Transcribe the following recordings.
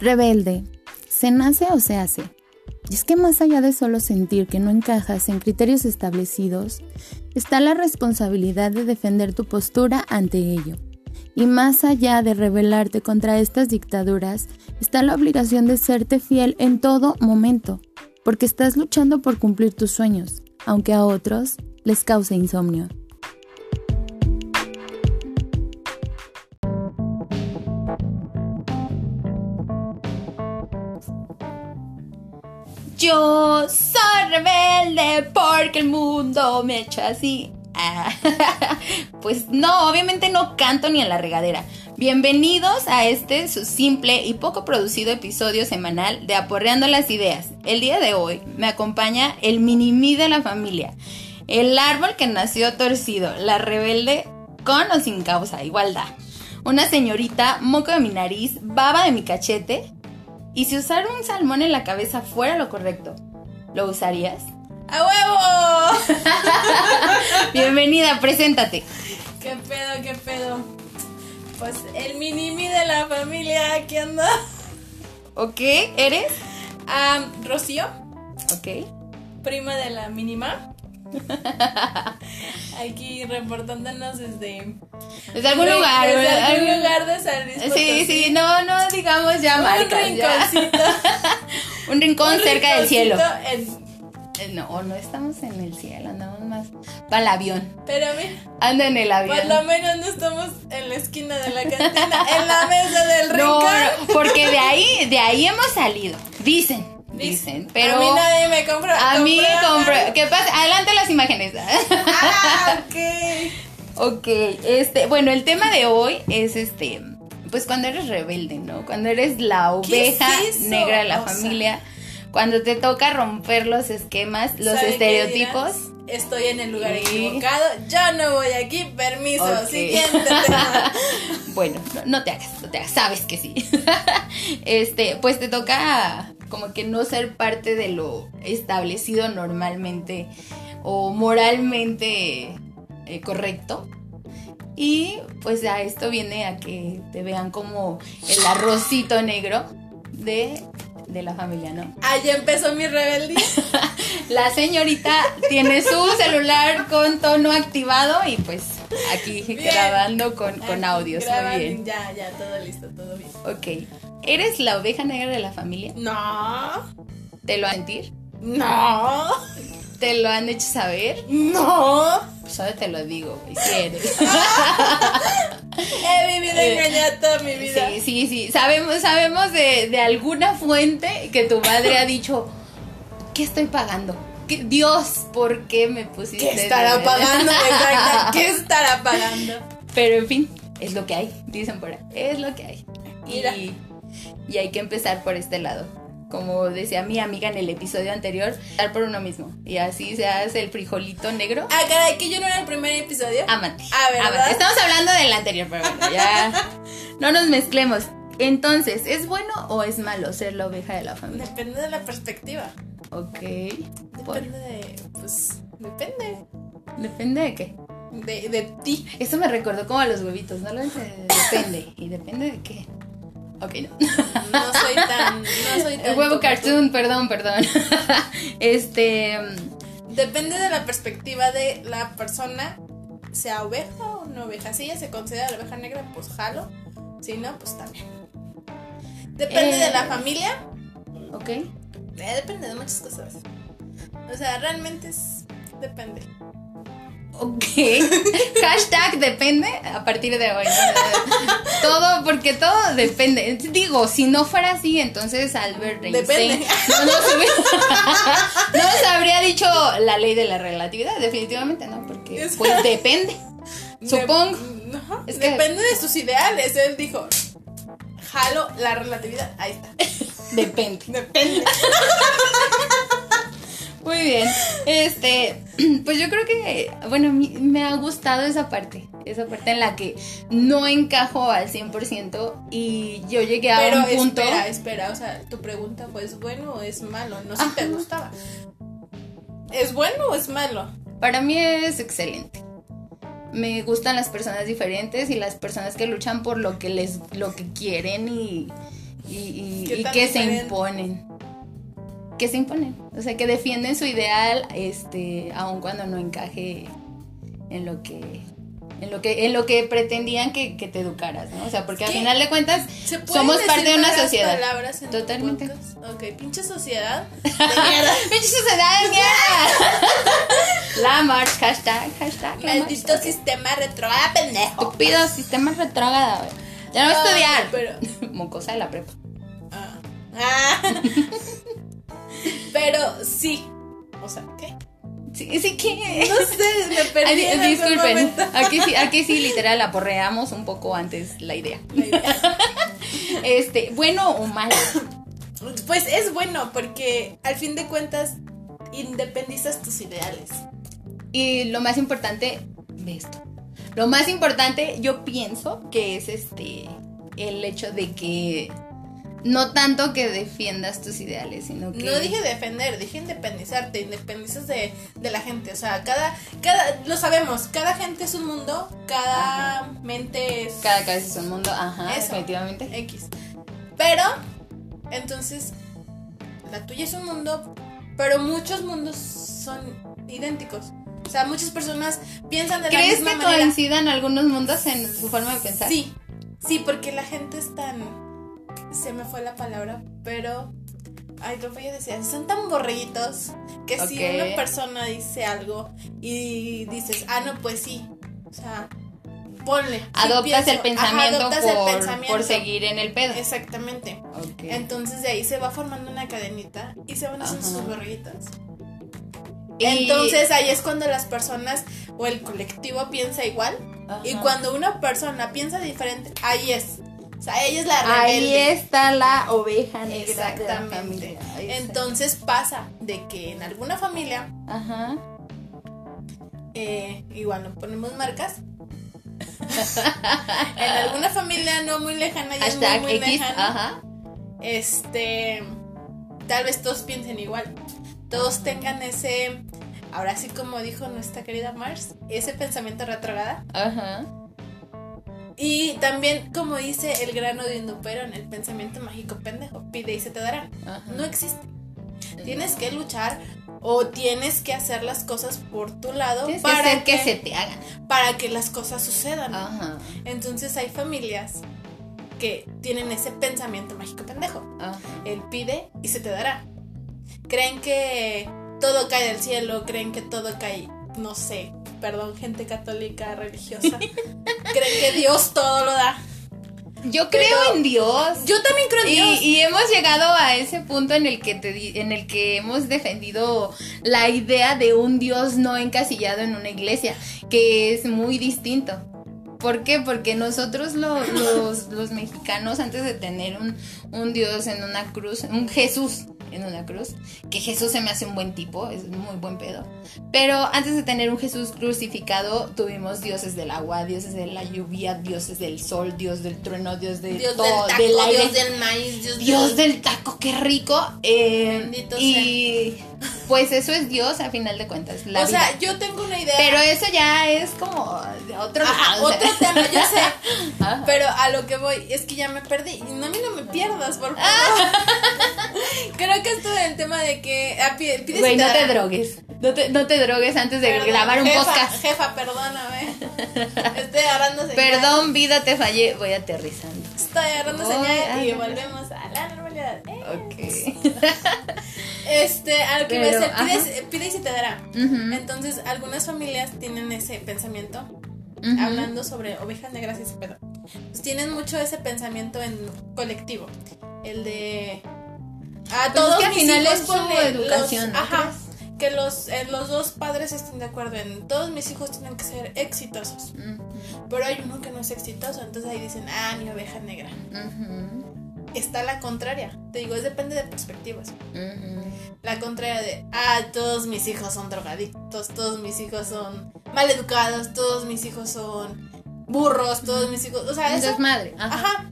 Rebelde. ¿Se nace o se hace? Y es que más allá de solo sentir que no encajas en criterios establecidos, está la responsabilidad de defender tu postura ante ello. Y más allá de rebelarte contra estas dictaduras, está la obligación de serte fiel en todo momento, porque estás luchando por cumplir tus sueños, aunque a otros les cause insomnio. Yo soy rebelde porque el mundo me echa así. Ah, pues no, obviamente no canto ni en la regadera. Bienvenidos a este su simple y poco producido episodio semanal de Aporreando las Ideas. El día de hoy me acompaña el mini de la familia, el árbol que nació torcido, la rebelde con o sin causa, igualdad. Una señorita, moco de mi nariz, baba de mi cachete, ¿Y si usar un salmón en la cabeza fuera lo correcto? ¿Lo usarías? ¡A huevo! Bienvenida, preséntate. ¿Qué pedo, qué pedo? Pues el minimi de la familia, aquí anda. ¿Ok? ¿Eres? Um, Rocío. Ok. Prima de la mínima. Aquí reportándonos desde. Desde algún lugar. Desde algún lugar de San Luis Sí, sí, no, no digamos ya Un rinconcito. un rincón cerca del cielo. En... Eh, no, no estamos en el cielo, andamos más para el avión. Pero mira. Anda en el avión. Por lo menos no estamos en la esquina de la cantina, en la mesa del rincón. No, porque de ahí, de ahí hemos salido. Dicen dicen. Pero a mí nadie me compra. A mí compra. ¿Qué pasa? Adelante las imágenes. Ah, ok. ok, este, bueno, el tema de hoy es este, pues cuando eres rebelde, ¿no? Cuando eres la oveja negra de la familia, cuando te toca romper los esquemas, los estereotipos. Estoy en el lugar equivocado, ya no voy aquí, permiso, siguiente tema. bueno, no, no, te hagas, no te hagas, sabes que sí. este, pues te toca como que no ser parte de lo establecido normalmente o moralmente eh, correcto. Y pues a esto viene a que te vean como el arrocito negro de, de la familia, ¿no? Ahí empezó mi rebeldía. la señorita tiene su celular con tono activado y pues aquí grabando con, con audios. Muy bien. Ya, ya, todo listo, todo bien. Ok. ¿Eres la oveja negra de la familia? No. ¿Te lo han sentir? No. ¿Te lo han hecho saber? No. Pues ahora te lo digo, güey, si eres. He vivido engañada toda mi vida. Sí, sí, sí. Sabemos, sabemos de, de alguna fuente que tu madre ha dicho, ¿qué estoy pagando? Dios, ¿por qué me pusiste? ¿Qué estará pagando? Exacto. ¿Qué estará pagando? Pero en fin, es lo que hay, dicen por ahí. Es lo que hay. Mira. Y y hay que empezar por este lado. Como decía mi amiga en el episodio anterior, dar por uno mismo. Y así se hace el frijolito negro. Ah, caray, que yo no era el primer episodio. Amate. Ah, ¿verdad? Estamos hablando del anterior, pero bueno, ya no nos mezclemos. Entonces, ¿es bueno o es malo ser la oveja de la familia? Depende de la perspectiva. Ok. Depende de. Pues. Depende. ¿Depende de qué? De, de ti. Eso me recordó como a los huevitos, ¿no? Lo depende. ¿Y depende de qué? Ok, no. No soy tan. No soy tan huevo cartoon, perdón, perdón. este. Depende de la perspectiva de la persona, sea oveja o no oveja. Si ella se considera la oveja negra, pues jalo. Si no, pues también. Depende de la eh, familia. Ok. Eh, depende de muchas cosas. O sea, realmente es. Depende. Ok. Hashtag depende a partir de hoy. todo, porque todo depende. Digo, si no fuera así, entonces Albert Einstein no nos, habría dicho la ley de la relatividad, definitivamente no, porque pues depende. Supongo. es que depende de sus ideales. Él dijo, jalo la relatividad. Ahí está. Depende. Depende. Muy bien. Este, pues yo creo que, bueno, me ha gustado esa parte. Esa parte en la que no encajo al 100% y yo llegué a un punto. Espera, espera, o sea, tu pregunta fue: ¿es bueno o es malo? No sé si te gustaba. ¿Es bueno o es malo? Para mí es excelente. Me gustan las personas diferentes y las personas que luchan por lo que les lo que quieren y y, y- ¿Qué y tan que se imponen. Que se imponen. O sea, que defienden su ideal, este, aun cuando no encaje en lo que. En lo que, en lo que pretendían que, que te educaras, ¿no? O sea, porque al ¿Qué? final de cuentas ¿Se pueden somos parte de una sociedad. palabras en Totalmente. Ok, pinche sociedad. De mierda. ¡Pinche sociedad de mierda! La march, hashtag, hashtag. Maldito march. sistema retrograda, pendejo. Estúpido sistema retrógrada. Ya no voy a estudiar. pero- Mocosa de la prepa. Ah. Ah. Pero sí. O sea, ¿qué? Sí, sí que. No sé, me perdí Ay, en disculpen, aquí sí, aquí sí literal aporreamos un poco antes la idea. La idea. Este, bueno o malo. Pues es bueno porque al fin de cuentas independizas tus ideales. Y lo más importante de esto. Lo más importante, yo pienso que es este el hecho de que no tanto que defiendas tus ideales, sino que No dije defender, dije independizarte, independizas de, de la gente. O sea, cada, cada, lo sabemos, cada gente es un mundo, cada mente es cada cabeza es un mundo, ajá, Eso. definitivamente. X. Pero, entonces, la tuya es un mundo, pero muchos mundos son idénticos. O sea, muchas personas piensan de la ¿Crees misma que manera. coincidan algunos mundos en su forma de pensar? Sí, sí, porque la gente es tan. Se me fue la palabra, pero. Ay, lo voy a decir. Son tan borreguitos que si una persona dice algo y dices, ah, no, pues sí. O sea, ponle. Adoptas el Ajá, pensamiento, el por, pensamiento. por seguir en el pedo. Exactamente. Entonces de ahí se va formando una cadenita y se van haciendo Ajá. sus borreguitos. Y- Entonces ahí es cuando las personas o el colectivo piensa igual. Ajá. Y cuando una persona piensa diferente, ahí es. O sea, ella es la Ahí rebelde. está la oveja negra de la Exactamente. familia. Ahí. Entonces pasa de que en alguna familia, Ajá. eh, igual no ponemos marcas. en alguna familia no muy lejana, es muy, muy X. lejana. Ajá. este tal vez todos piensen igual todos tengan ese ahora sí como dijo nuestra querida Mars ese pensamiento retrógrada Ajá. Y también como dice el grano de en el pensamiento mágico pendejo pide y se te dará Ajá. no existe tienes que luchar o tienes que hacer las cosas por tu lado Tienes que para hacer que se te hagan. para que las cosas sucedan Ajá. entonces hay familias que tienen ese pensamiento mágico pendejo Ajá. Él pide y se te dará. Creen que todo cae del cielo, creen que todo cae, no sé, perdón, gente católica religiosa. creen que Dios todo lo da. Yo creo Pero- en Dios. Yo también creo en Y, Dios. y hemos llegado a ese punto en el que te en el que hemos defendido la idea de un Dios no encasillado en una iglesia, que es muy distinto. ¿Por qué? Porque nosotros lo- los, los mexicanos, antes de tener un, un Dios en una cruz, un Jesús en una cruz, que Jesús se me hace un buen tipo, es muy buen pedo. Pero antes de tener un Jesús crucificado, tuvimos dioses del agua, dioses de la lluvia, dioses del sol, dios del trueno, dios de Dios todo, del taco, del aire. Dios del maíz, Dios, Dios del taco, qué rico. Eh, Bendito y pues eso es Dios a final de cuentas. La O sea, yo tengo una idea. Pero eso ya es como otro Ajá, otro tema, yo sé. Ajá. Pero a lo que voy es que ya me perdí. No, a mí no me pierdas, por favor. Creo que esto del tema de que. ah, pides Güey, no te drogues. No te, no te drogues antes de Perdón, grabar un jefa, podcast. Jefa, perdóname. Estoy agarrando señal. Perdón, vida, te fallé. Voy aterrizando. Estoy agarrando Ay, señal y volvemos a la normalidad. Eh. Ok. Este, a lo que Pero, me pides, pide y se te dará. Entonces, algunas familias tienen ese pensamiento, hablando sobre ovejas negras y ese pedo. Pues tienen mucho ese pensamiento en colectivo. El de. A Pues todos es que al final es su educación, ¿no ajá. Que los, eh, los dos padres estén de acuerdo en todos mis hijos tienen que ser exitosos. Pero hay uno que no es exitoso, entonces ahí dicen, ah, mi oveja negra. ujú, Está la contraria. Te digo, es depende de perspectivas. La contraria de, ah, todos mis hijos son drogadictos, todos mis hijos son maleducados, todos mis hijos son burros, todos mis hijos, o sea, eso. desmadre. Ajá. Ajá.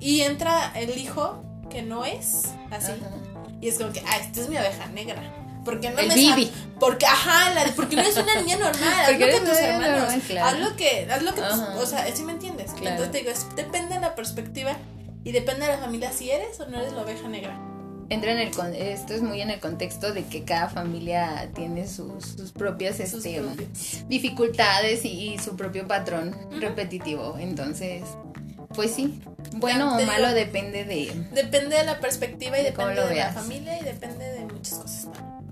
Y entra el hijo que no es así. Ajá. Y es como que, ah, esta es mi oveja negra. Porque no El me Bibi. Porque, ajá, la de- porque no eres una niña normal. Haz lo que tus hermanos. normal, claro. Haz lo que, haz lo que tus- o sea, ¿sí me entiendes? Claro. Entonces te digo, es- depende de la perspectiva Y depende de la familia si eres o no eres la oveja negra. Entra en el esto es muy en el contexto de que cada familia tiene sus, sus propias Sus este, propios. dificultades y, y su propio patrón Ujú. repetitivo. Entonces, pues sí, bueno o malo depende de. Depende de la perspectiva y De depende lo de la familia y depende de muchas cosas.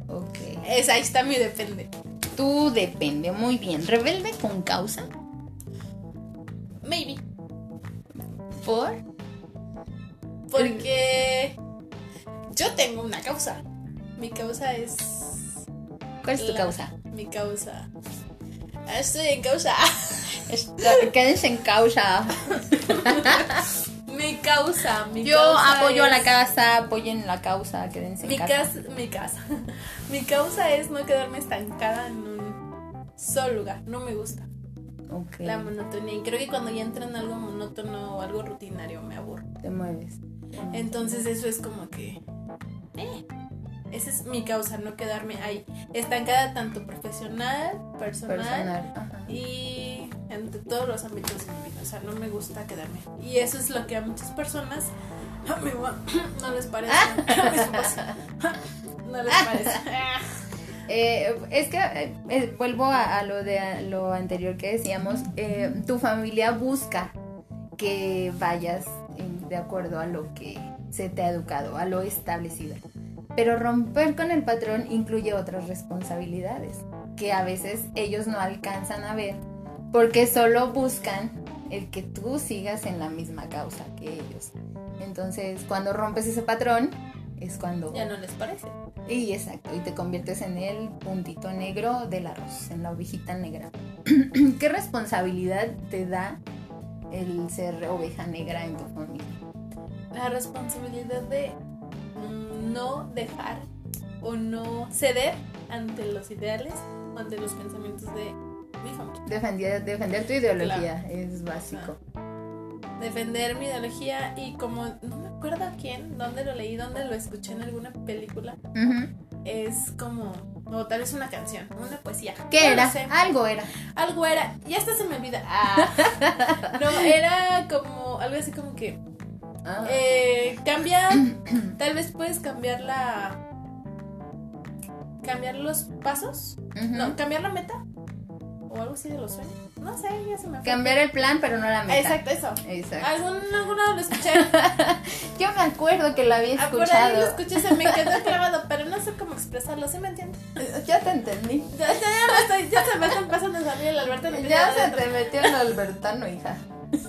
Ok. Es, ahí está mi depende. Tú depende, muy bien. Rebelde con causa. Maybe. Por. Porque yo tengo una causa. Mi causa es. ¿Cuál es tu la- causa? Mi causa. Ah, Estoy en causa. Quédense en causa. Mi causa. Mi Yo causa apoyo a la casa, apoyen la causa, quédense en Mi casa. casa, mi casa. Mi causa es no quedarme estancada en un solo lugar. No me gusta Ok, la monotonía. Y creo que cuando ya entra en algo monótono o algo rutinario me aburro. te mueves. Entonces eso es como que... eh, esa es mi causa, no quedarme ahí. Estancada tanto profesional, personal, Personal. Ajá. y entre todos los ámbitos de mi vida. O sea, no me gusta quedarme. Y eso es lo que a muchas personas a mi mamá, no les parece. A mis papás, no les parece. Eh, es que eh, eh, vuelvo a, a lo de a lo anterior que decíamos. eh, tu familia busca que vayas en- de acuerdo a lo que se te ha educado, a lo establecido. Pero romper con el patrón incluye otras responsabilidades que a veces ellos no alcanzan a ver porque solo buscan el que tú sigas en la misma causa que ellos. Entonces, cuando rompes ese patrón, es cuando... Ya no les parece. Y exacto, y te conviertes en el puntito negro del arroz, en la ovejita negra. ¿Qué responsabilidad te da el ser oveja negra en tu familia? La responsabilidad de no dejar o no ceder ante los ideales o ante los pensamientos de mi familia. Defender, defender tu ideología es básico. defender mi ideología y como no me acuerdo quién, dónde lo leí, dónde lo escuché en alguna película, es como, o tal vez una canción, una poesía. ¿Qué No era? Algo era. Algo era, ya hasta se me olvida. Ah. No, era como, algo así como que, Ah. eh, cambiar, tal vez puedes cambiar la, cambiar los pasos, no, cambiar la meta, o algo así de los sueños, no sé, ya se me fue. Cambiar el plan, pero no la meta. Exacto, eso. Exacto. Algún, lado lo escuché. Yo me acuerdo que lo había Ah, por ahí lo escuchado. escuché, se me quedó clavado, pero no sé cómo expresarlo, ¿sí me entiendes? Ya te entendí. Ya, ya, me estoy, ya se me está empezando a salir el Alberto. en Ya se te metió el albertano, hija.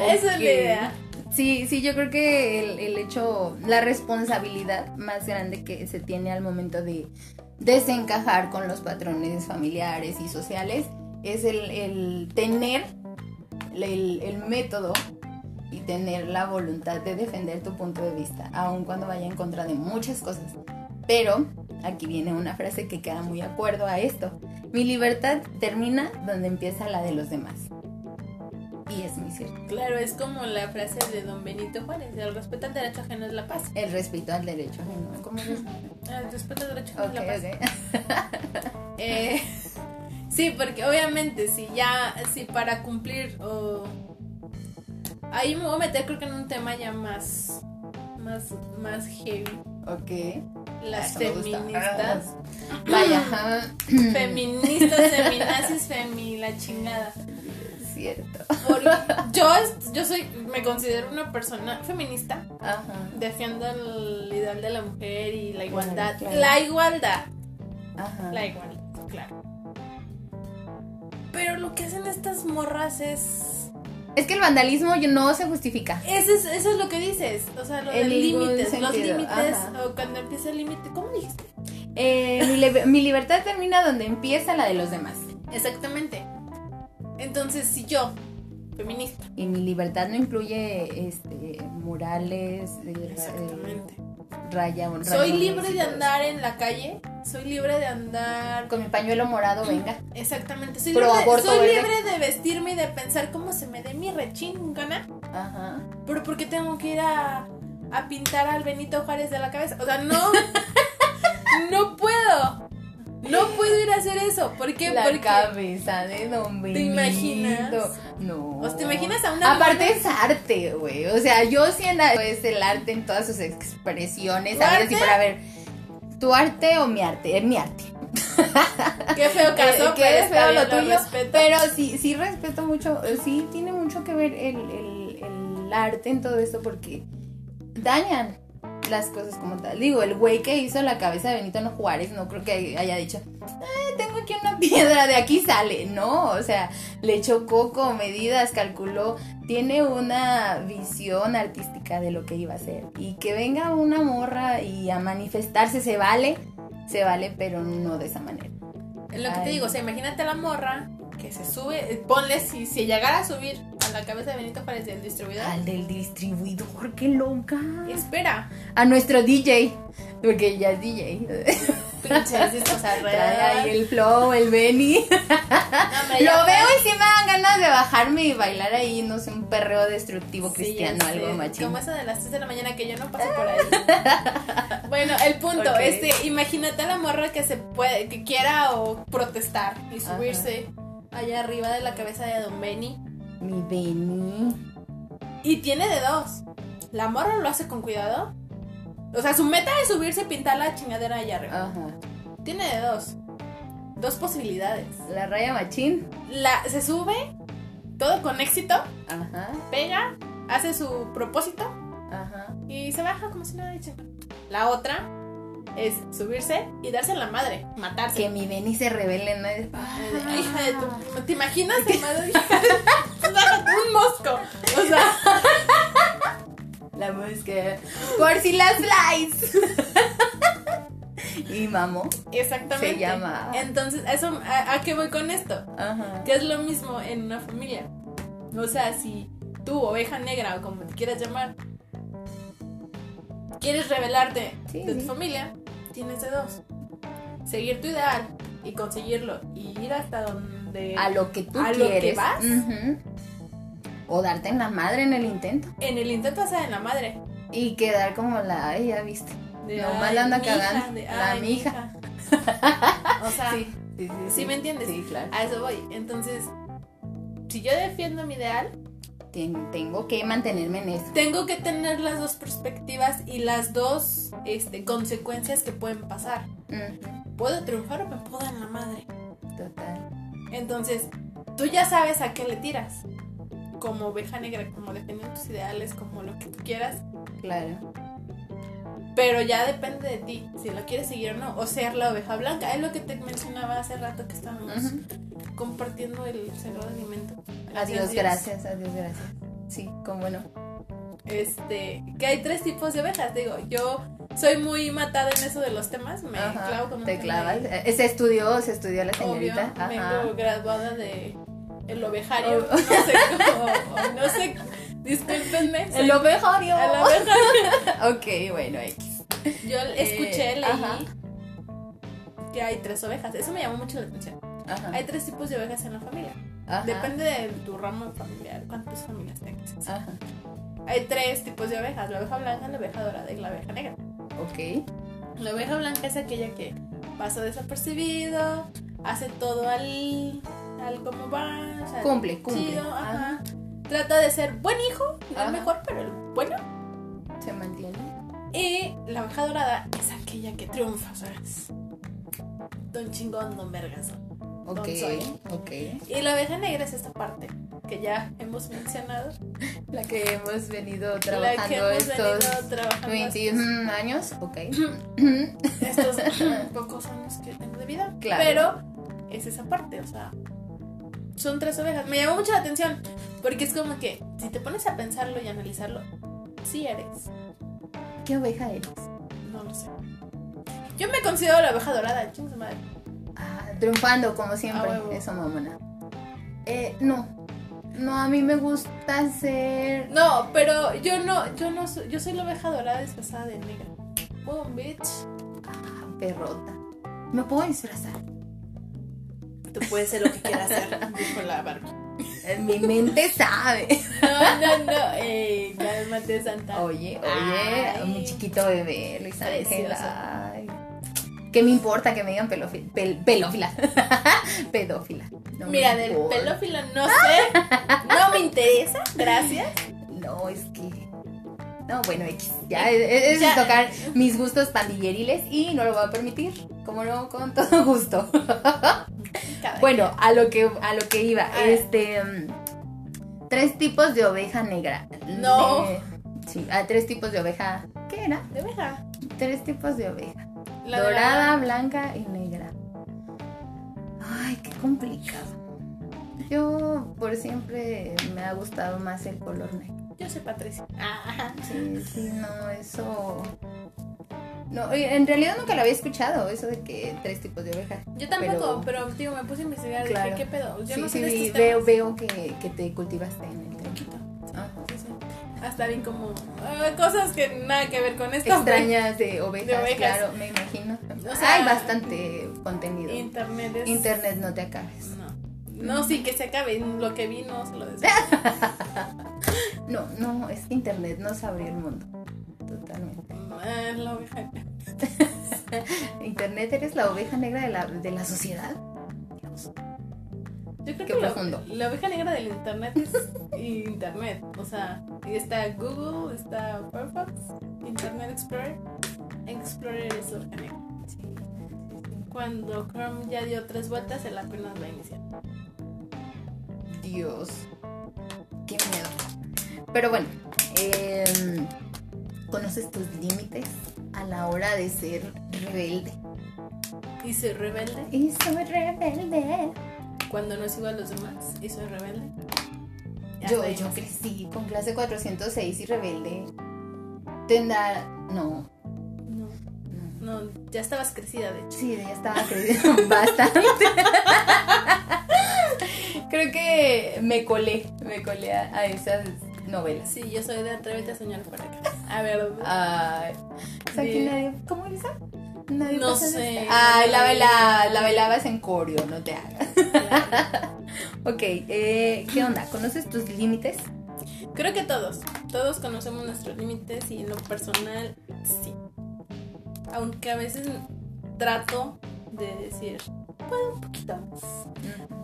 Esa es la idea. Sí, sí, yo creo que el, el hecho, la responsabilidad más grande que se tiene al momento de desencajar con los patrones familiares y sociales es el, el tener el, el método y tener la voluntad de defender tu punto de vista, aun cuando vaya en contra de muchas cosas. Pero aquí viene una frase que queda muy acuerdo a esto. Mi libertad termina donde empieza la de los demás. Y es muy cierto. Claro, es como la frase de don Benito Juárez: el respeto al derecho ajeno es la paz. El respeto al derecho ajeno. ¿Cómo es? El respeto al derecho ajeno es la paz. Eh, sí, porque obviamente si ya, si para cumplir o... Ahí me voy a meter creo que en un tema ya más, más, más heavy. Ok. Las Eso feministas. Vaya. Feministas, feminazis, femi, la chingada. Cierto. Porque yo, yo soy, me considero una persona feminista. Ajá. Defiendo el ideal de la mujer y la igualdad. claro. La igualdad. Ajá. La igualdad, claro. Pero lo que hacen estas morras es. Es que el vandalismo no se justifica. Eso es, eso es lo que dices. O sea, lo En de ningún límites. Los límites. O cuando empieza el límite. ¿Cómo dijiste? Eh, mi libertad termina donde empieza la de los demás. Exactamente. Entonces, si yo, feminista. Y mi libertad no incluye este, murales, eh, ra- Exactamente. eh, raya, Soy rayones libre de andar en la calle. Soy libre de andar. Con mi pañuelo morado, venga. Exactamente. Soy, Pro libre, aborto soy verde. libre de vestirme y de pensar cómo se me dé mi rechingana. Ajá. Pero ¿por qué tengo que ir a, a pintar al Benito Juárez de la cabeza? O sea, no. no puedo. No puedo ir a hacer eso. ¿Por qué? La Porque cabeza de Don Benito. imaginas? No. ¿O te imaginas a una Aparte es arte, güey. O sea, yo siento es el arte en todas sus expresiones. ¿Tu A ver si para ver. ¿Tu arte o mi arte? Es mi arte. Qué feo caso, qué pero feo lo tuyo. respeto. Pero sí, sí respeto mucho. Sí tiene mucho que ver el, el- el arte en todo esto porque dañan las cosas como tal. Digo, el güey que hizo la cabeza de Benito No Juárez no creo que haya dicho, "Eh, tengo aquí una piedra, de aquí sale. No, o sea, le echó coco, medidas, calculó, tiene una visión artística de lo que iba a hacer. Y que venga una morra y a manifestarse se vale, se vale, pero no de esa manera. Es lo que te digo, o sea, imagínate a la morra que se sube, eh, ponle si, si llegara a subir a la cabeza de Benito Juárez del distribuidor. Al del distribuidor, qué loca. Espera, A nuestro DJ, porque ya es DJ. pinches alrededor. ahí el flow, el Benny. No, hombre, Lo veo y sí me dan ganas de bajarme y bailar ahí, no sé, un perreo destructivo Sí, cristiano, sé, algo machín. Como esa de las 3 de la mañana que yo no paso por ahí. bueno, el punto, este, imagínate a la morra que se puede, que quiera o protestar y subirse allá arriba de la cabeza de Don Benny. Mi Benny. Y tiene de dos. La morra lo hace con cuidado. O sea, su meta es subirse y pintar la chingadera allá arriba. Ajá. Tiene de dos. Dos posibilidades. La raya machín. La, se sube, todo con éxito, Ajá. pega, hace su propósito Ajá. y se baja como si nada dicho. La otra es subirse y darse la madre, matarse. Que mi Benny se revele, ¿no? Ay, hija de tu- ¿Te imaginas? Hija de- Un mosco. O sea, La música. Por si las flies. y mamó. exactamente. Se llama. Entonces, eso, ¿a, a qué voy con esto? Ajá. Que es lo mismo en una familia. O sea, si tú, oveja negra o como te quieras llamar, quieres revelarte Sí, de tu sí. familia, tienes de dos. Seguir tu ideal y conseguirlo y ir hasta donde... A lo que tú ¿A lo quieres. que vas? O darte en la madre en el intento. En el intento hacer en la madre. Y quedar como la, ay, ya viste. De, Nomás "Ay, la anda hija", cagando. de, La "Ay, mi mija. o sea, sí, sí, sí, ¿sí me entiendes? Sí, claro. a eso voy. Entonces, si yo defiendo mi ideal, Ten- tengo que mantenerme en eso. tengo que tener las dos perspectivas y las dos este, consecuencias que pueden pasar. Puedo triunfar o me puedo dar en la madre. Total. Entonces, tú ya sabes a qué le tiras. Como oveja negra, como defendiendo tus ideales, como lo que tú quieras. Claro. Pero ya depende de ti, si lo quieres seguir o no. O ser la oveja blanca. Es lo que te mencionaba hace rato que estábamos Ujú. compartiendo el sagrado alimento. Adiós, gracias, adiós, gracias. Sí, cómo no. Este, que hay tres tipos de ovejas. Digo, yo soy muy matada en eso de los temas. Me Ajá, clavo con un Te clavas. y- Eh, Se estudió, se estudió la Obvio, señorita. Ajá. vengo graduada de el ovejario, Oh. no sé cómo, no sé, discúlpenme. soy- El ovejario. el ovejario. ok, bueno, X. Yo escuché, Eh, leí ajá. que hay tres ovejas. Eso me llamó mucho la atención. Ajá. Hay tres tipos de ovejas en la familia. Ajá. Depende de tu ramo familiar, cuántas familias tengas. Ajá. Hay tres tipos de ovejas, la oveja blanca, la oveja dorada y la oveja negra. Ok. La oveja blanca es aquella que pasa desapercibido, hace todo al, al como va, o sea, Cumple, cumple. chido, ajá. Trata de ser buen hijo, no el mejor, pero el bueno. Se mantiene. Y la oveja dorada es aquella que triunfa, ¿sabes? Don chingón, don vergazo. Ok. Don soy. Ok. Y la oveja negra es esta parte que ya hemos mencionado. La que hemos venido la trabajando que hemos estos venido trabajando 21 años. Ok. estos pocos años que tengo de vida. Claro. Pero es esa parte, o sea, son tres ovejas. Me llamó mucho la atención porque es como que si te pones a pensarlo y analizarlo, sí eres. ¿Qué oveja eres? No lo sé. Yo me considero la oveja dorada, chingue su madre. Ah, triunfando, como siempre. A huevo. Eso, mamona. Eh, no. No, a mí me gusta ser. No, pero yo no, yo no soy, yo soy la oveja dorada disfrazada de negra. Boom, bitch. Ah, perrota. Me puedo disfrazar. Tú puedes ser lo que quieras hacer, dijo la Barbie. En mi mente sabe. No, no, no, ey, cálmate, Santa. Oye, oye, Ay. mi chiquito bebé, Luis Ángel. Ay. ¿Qué me importa que me digan pelófila? pelófila. Pedófila. No Mira, del pelófilo no sé. No me interesa. Gracias. No, es que. No, bueno, X. Ya es, tocar mis gustos pandilleriles y no lo voy a permitir. Como no, con todo gusto. bueno, a lo que a lo que iba. Este. Mm, tres tipos de oveja negra. No. sí, hay tres tipos de oveja. ¿Qué era? De oveja. Tres tipos de oveja. Dorada, blanca y negra. Ay, qué complicado. Yo por siempre me ha gustado más el color negro. Yo soy Patricia. Sí, sí, no, eso. No, en realidad nunca lo había escuchado, eso de que tres tipos de ovejas. Yo tampoco, pero, tío, me puse a investigar. Claro. Dije, ¿qué pedo? Yo sí, no sé sí, de veo, veo que, que, te cultivaste en el tronquito. Ah, sí, sí hasta bien como eh, cosas que nada que ver con esto. Extrañas de ovejas, claro, me imagino. O sea, hay bastante contenido. Internet es... Internet no te acabes. No. No, sí, que se acabe. Lo que vi no se lo deseo. no, no, es que internet no abrió el mundo. Totalmente. Es la oveja internet eres la oveja negra de la, de la sociedad. Yo creo que profundo. La, oveja negra del internet es internet. O sea, está Google, está Firefox, Internet Explorer. Explorer es oveja negra. Cuando Chrome ya dio tres vueltas, él apenas va a iniciar. Dios. Qué miedo. Pero bueno, em, ¿conoces tus límites a la hora de ser rebelde? ¿Y soy rebelde? Y soy rebelde cuando no sigo a los demás y soy rebelde. yo, yo crecí con clase 406 y rebelde. Tendrá. No. No. No, ya estabas crecida, de hecho. Sí, ya estaba crecida bastante. Creo que me colé, me colé a, esas novelas. Sí, yo soy de Atrévete a soñar por acá. A ver. Ay. ¿Cómo es esa? no sé. Ay, la, vela, la velabas en coreo, no te hagas. ok, eh, ¿qué onda? ¿Conoces tus límites? Creo que todos. Todos conocemos nuestros límites y en lo personal, sí. Aunque a veces trato de decir, puedo un poquito más.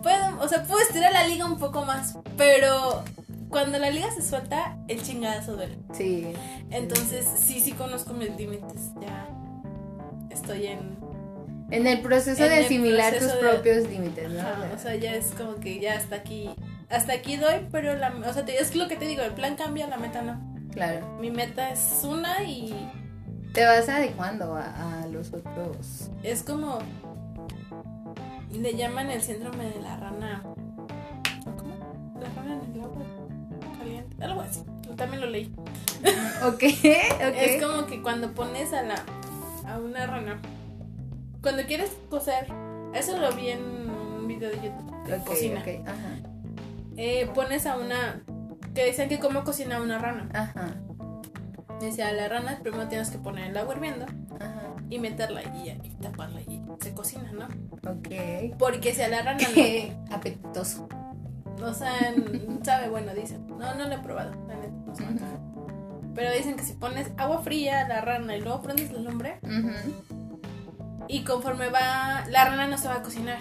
Puedo, o sea, puedo estirar la liga un poco más, pero cuando la liga se suelta, el chingadazo duele. Sí. Entonces, sí, sí conozco mis límites. Ya estoy en... En el proceso de asimilar tus propios límites, ¿no? o sea, ya es como que ya hasta aquí, hasta aquí doy, pero la, o sea, es lo que te digo, el plan cambia, la meta no. Claro. Mi meta es una y... Te vas adecuando a, a los otros. Es como... Le llaman el síndrome de la rana... ¿Cómo? La rana en el agua algo así. También lo leí. ok, ok. Es como que cuando pones a la a una rana. Cuando quieres coser, eso lo vi en un video de YouTube de cocina. Eh, pones a una que dicen que cómo cocina una rana. Ajá. Decía, la rana primero tienes que poner el agua hirviendo y meterla y, y, taparla y se cocina, ¿no? Ok. Porque si a la rana Qué apetitoso. O sea, sabe bueno, dicen. No, no lo he probado, la neta. Pero dicen que si pones agua fría a la rana y luego prendes la lumbre, y conforme va, la rana no se va a cocinar.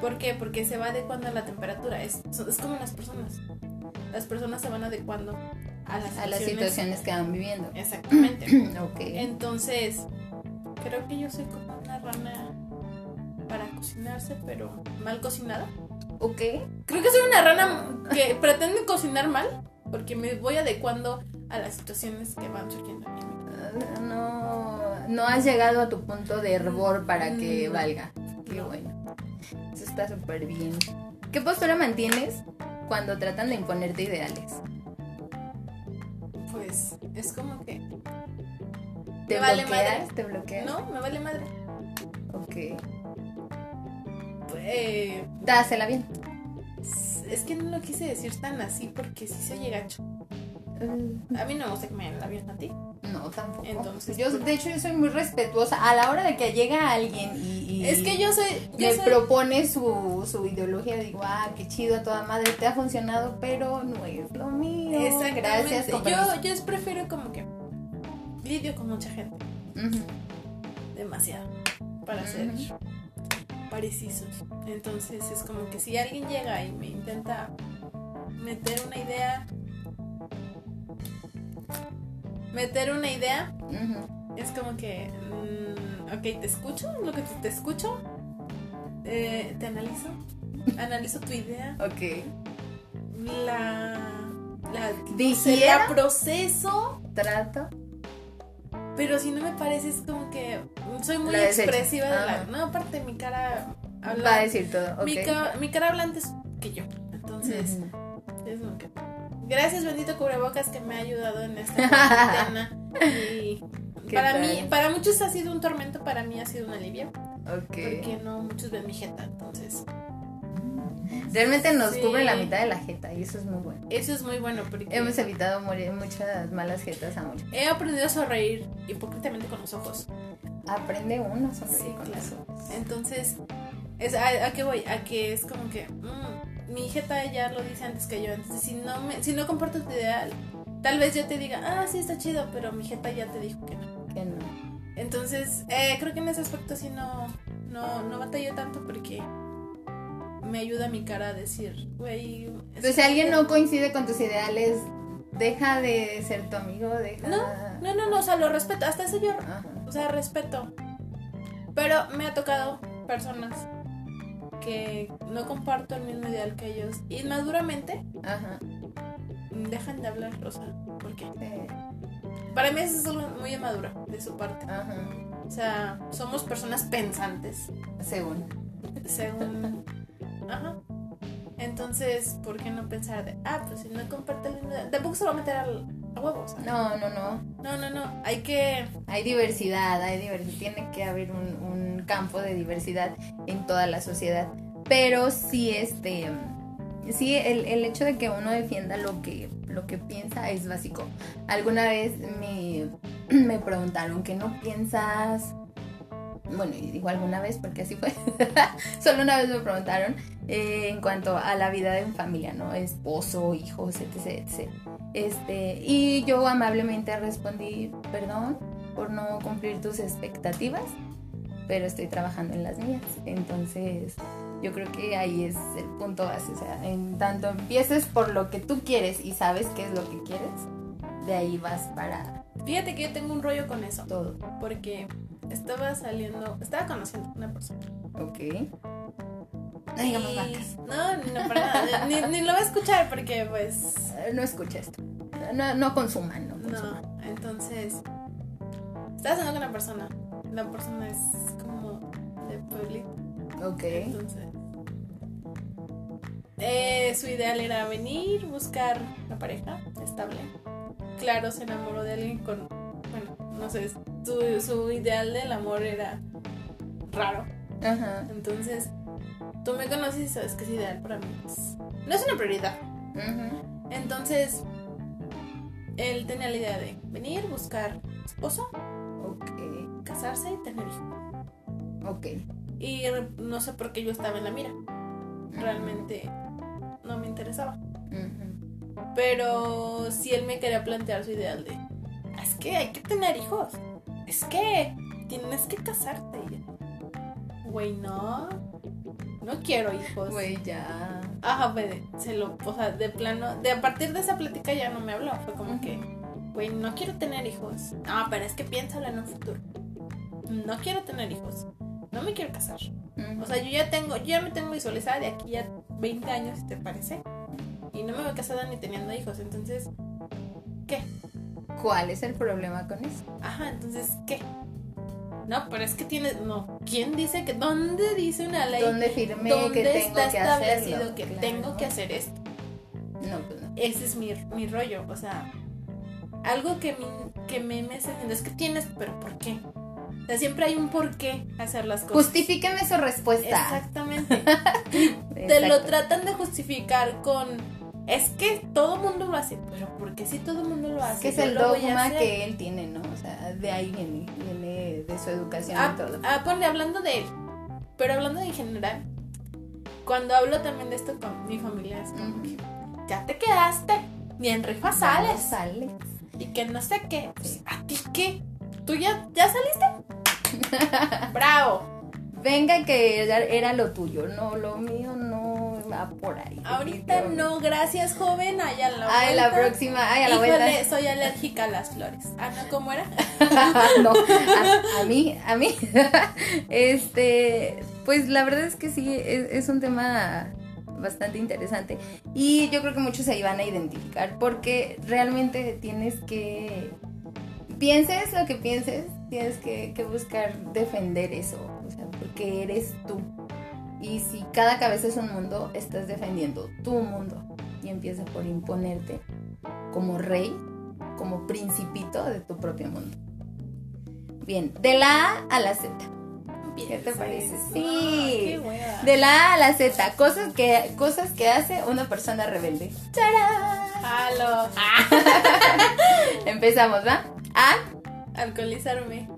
¿Por qué? Porque se va adecuando a la temperatura. Es, es como las personas. Las personas se van adecuando a las, a las situaciones que van viviendo. Exactamente. ok. Entonces, creo que yo soy como una rana para cocinarse, pero mal cocinada. Ok. Creo que soy una rana que pretende cocinar mal, porque me voy adecuando a las situaciones que van surgiendo. Ah, no, no has llegado a tu punto de hervor para que mm, valga. Qué bueno. Eso está súper bien. ¿Qué postura mantienes cuando tratan de imponerte ideales? Pues es como que... ¿Te me vale madre. ¿Te bloqueas? No, me vale madre. Ok. Pues... Dásela bien. Es que no lo quise decir tan así porque sí se oye gacho. A mí no me gusta que me den la bien a ti. No, tampoco. Entonces, yo, pues, de hecho, yo soy muy respetuosa. A la hora de que llega alguien y, es que yo soy. me propone su, su ideología, digo, ah, qué chido, a toda madre, te ha funcionado, pero no es lo mío. Gracias. Yo, yo prefiero como que lidio con mucha gente. demasiado para ser precisos. Entonces es como que si alguien llega y me intenta meter una idea, meter una idea, es como que, mm, ok, te escucho, lo que te, te escucho, eh, te analizo, analizo tu idea, Ok. la, la, Digiero. la proceso, Trato. Pero si no me parece es como que soy muy La expresiva de la, Ajá. no, aparte mi cara habla, Va a decir todo. Mi, ca- mi cara hablante es que yo, entonces... Es lo que- Gracias, bendito cubrebocas, que me ha ayudado en esta cuarentena. Y ¿Qué para tal? mí, para muchos ha sido un tormento, para mí ha sido un alivio. Ok. Porque no muchos ven mi jeta. Entonces, Realmente nos Sí. cubre la mitad de la jeta y eso es muy bueno. eso es muy bueno. Porque Hemos evitado morir muchas malas jetas a muchos. he aprendido a sonreír hipócritamente con los ojos. Aprende uno a sonreír Sí, con claro. los ojos. Entonces, es, a, a qué voy? A que es como que mm, mi jeta ya lo dice antes que yo. Entonces, si no, me, si no comparto tu ideal, tal vez yo te diga, ah, sí, está chido, pero mi jeta ya te dijo que no. Que no. Entonces, eh, creo que en ese aspecto sí no, no, no batallo tanto porque me ayuda mi cara a decir, güey. es Entonces, si alguien no coincide con tus ideales, deja de ser tu amigo, deja. No, no, no, o sea, lo respeto, hasta eso yo, Ajá. o sea, respeto. Pero me ha tocado personas que no comparto el mismo ideal que ellos y maduramente Ajá. dejan de hablar, o sea, porque Eh, para mí eso es algo muy inmaduro de su parte. Ajá. O sea, somos personas pensantes. Según. según. Ajá. Entonces, ¿por qué no pensar de, ah, pues si no comparte el mismo ideal? Tampoco se va a meter al, a huevos. No, no, no. No, no, no. Hay que. Hay diversidad, hay diversidad. Tiene que haber un, un campo de diversidad en toda la sociedad. Pero sí, este. Sí, el, el hecho de que uno defienda lo que, lo que piensa es básico. Alguna vez me, me preguntaron que no piensas. Bueno, y digo alguna vez porque así fue. Solo una vez me preguntaron eh, en cuanto a la vida en familia, ¿no? Esposo, hijos, etc, etc. Este, y yo amablemente respondí, perdón por no cumplir tus expectativas, pero estoy trabajando en las mías. Entonces, yo creo que ahí es el punto base. O sea, en tanto empieces por lo que tú quieres y sabes qué es lo que quieres, de ahí vas para Fíjate que yo tengo un rollo con eso. todo. Porque estaba saliendo. Estaba conociendo a una persona. Ok. No digamos Y- vacas. No, no, para nada. ni, ni lo va a escuchar porque, pues. Eh, No escucha esto. No, no consuman, no No. consuman. Entonces. Estaba hablando con una persona. La persona es como de pueblito. Ok. Entonces, eh, su ideal era venir, buscar una pareja estable. Claro, se enamoró de alguien con, no sé, su, su ideal del amor era raro. Ajá. Entonces, tú me conoces y sabes que es ideal para mí. no es una prioridad. Ujú. Entonces, él tenía la idea de venir, buscar esposo, Ok. casarse y tener hijos. Ok. Y no sé por qué yo estaba en la mira. Realmente no me interesaba. Pero si él me quería plantear su ideal de, que hay que tener hijos, es que tienes que casarte. Güey, no, no quiero hijos. Güey, ya. Ajá, pues, se lo, o sea, de plano, de a partir de esa plática ya no me habló. Fue como que, güey, no quiero tener hijos. Ah, pero es que piénsalo en un futuro. No quiero tener hijos. No me quiero casar. O sea, yo ya tengo, yo ya me tengo visualizada de aquí a 20 años, si te parece. Y no me voy casada ni teniendo hijos. Entonces, ¿qué? ¿Cuál es el problema con eso? Ajá, entonces, ¿qué? No, pero es que tiene. No, ¿quién dice que.? ¿Dónde dice una ley? ¿Dónde firmé ¿Dónde que tengo está que establecido hacerlo? que Claro. tengo que hacer esto? No, pues no. Ese es mi, mi rollo. O sea, algo que, mi- que me, me diciendo es que tienes, pero ¿por qué? O sea, siempre hay un por qué hacer las cosas. Justifíqueme su respuesta. Exactamente. Te lo tratan de justificar con. Es que todo mundo lo hace. Pero ¿por qué si todo mundo lo hace? Que es el dogma que él tiene, ¿no? O sea, de ahí viene, viene de su educación Ah, y todo. ah, ponle hablando de él. Pero hablando en general. Cuando hablo también de esto con mi familia, es como que ya te quedaste. Ni en rifa sales. Sale. Y que no sé qué. Pues. ¿A ti qué? ¿Tú ya, ya saliste? Bravo. Venga que era lo tuyo, no, lo mío no va por ahí. Ahorita no, gracias joven, allá a la Ay, la próxima, ay, a la Híjole, vuelta. soy alérgica a las flores. Ah, no, ¿cómo era? no, a, a mí, a mí. Este, pues la verdad es que sí, es, es un tema bastante interesante. Y yo creo que muchos se iban a identificar porque realmente tienes que, pienses lo que pienses, tienes que, que buscar defender eso, o sea, porque eres tú. Y si cada cabeza es un mundo, estás defendiendo tu mundo. Y empieza por imponerte como rey, como principito de tu propio mundo. Bien, de la A a la Z. ¿Qué te parece? Sí. Qué. De la A a la Z, cosas que, cosas que hace una persona rebelde. ¡Tarán! Jalo. Empezamos, ¿va? A, Alcoholizarme.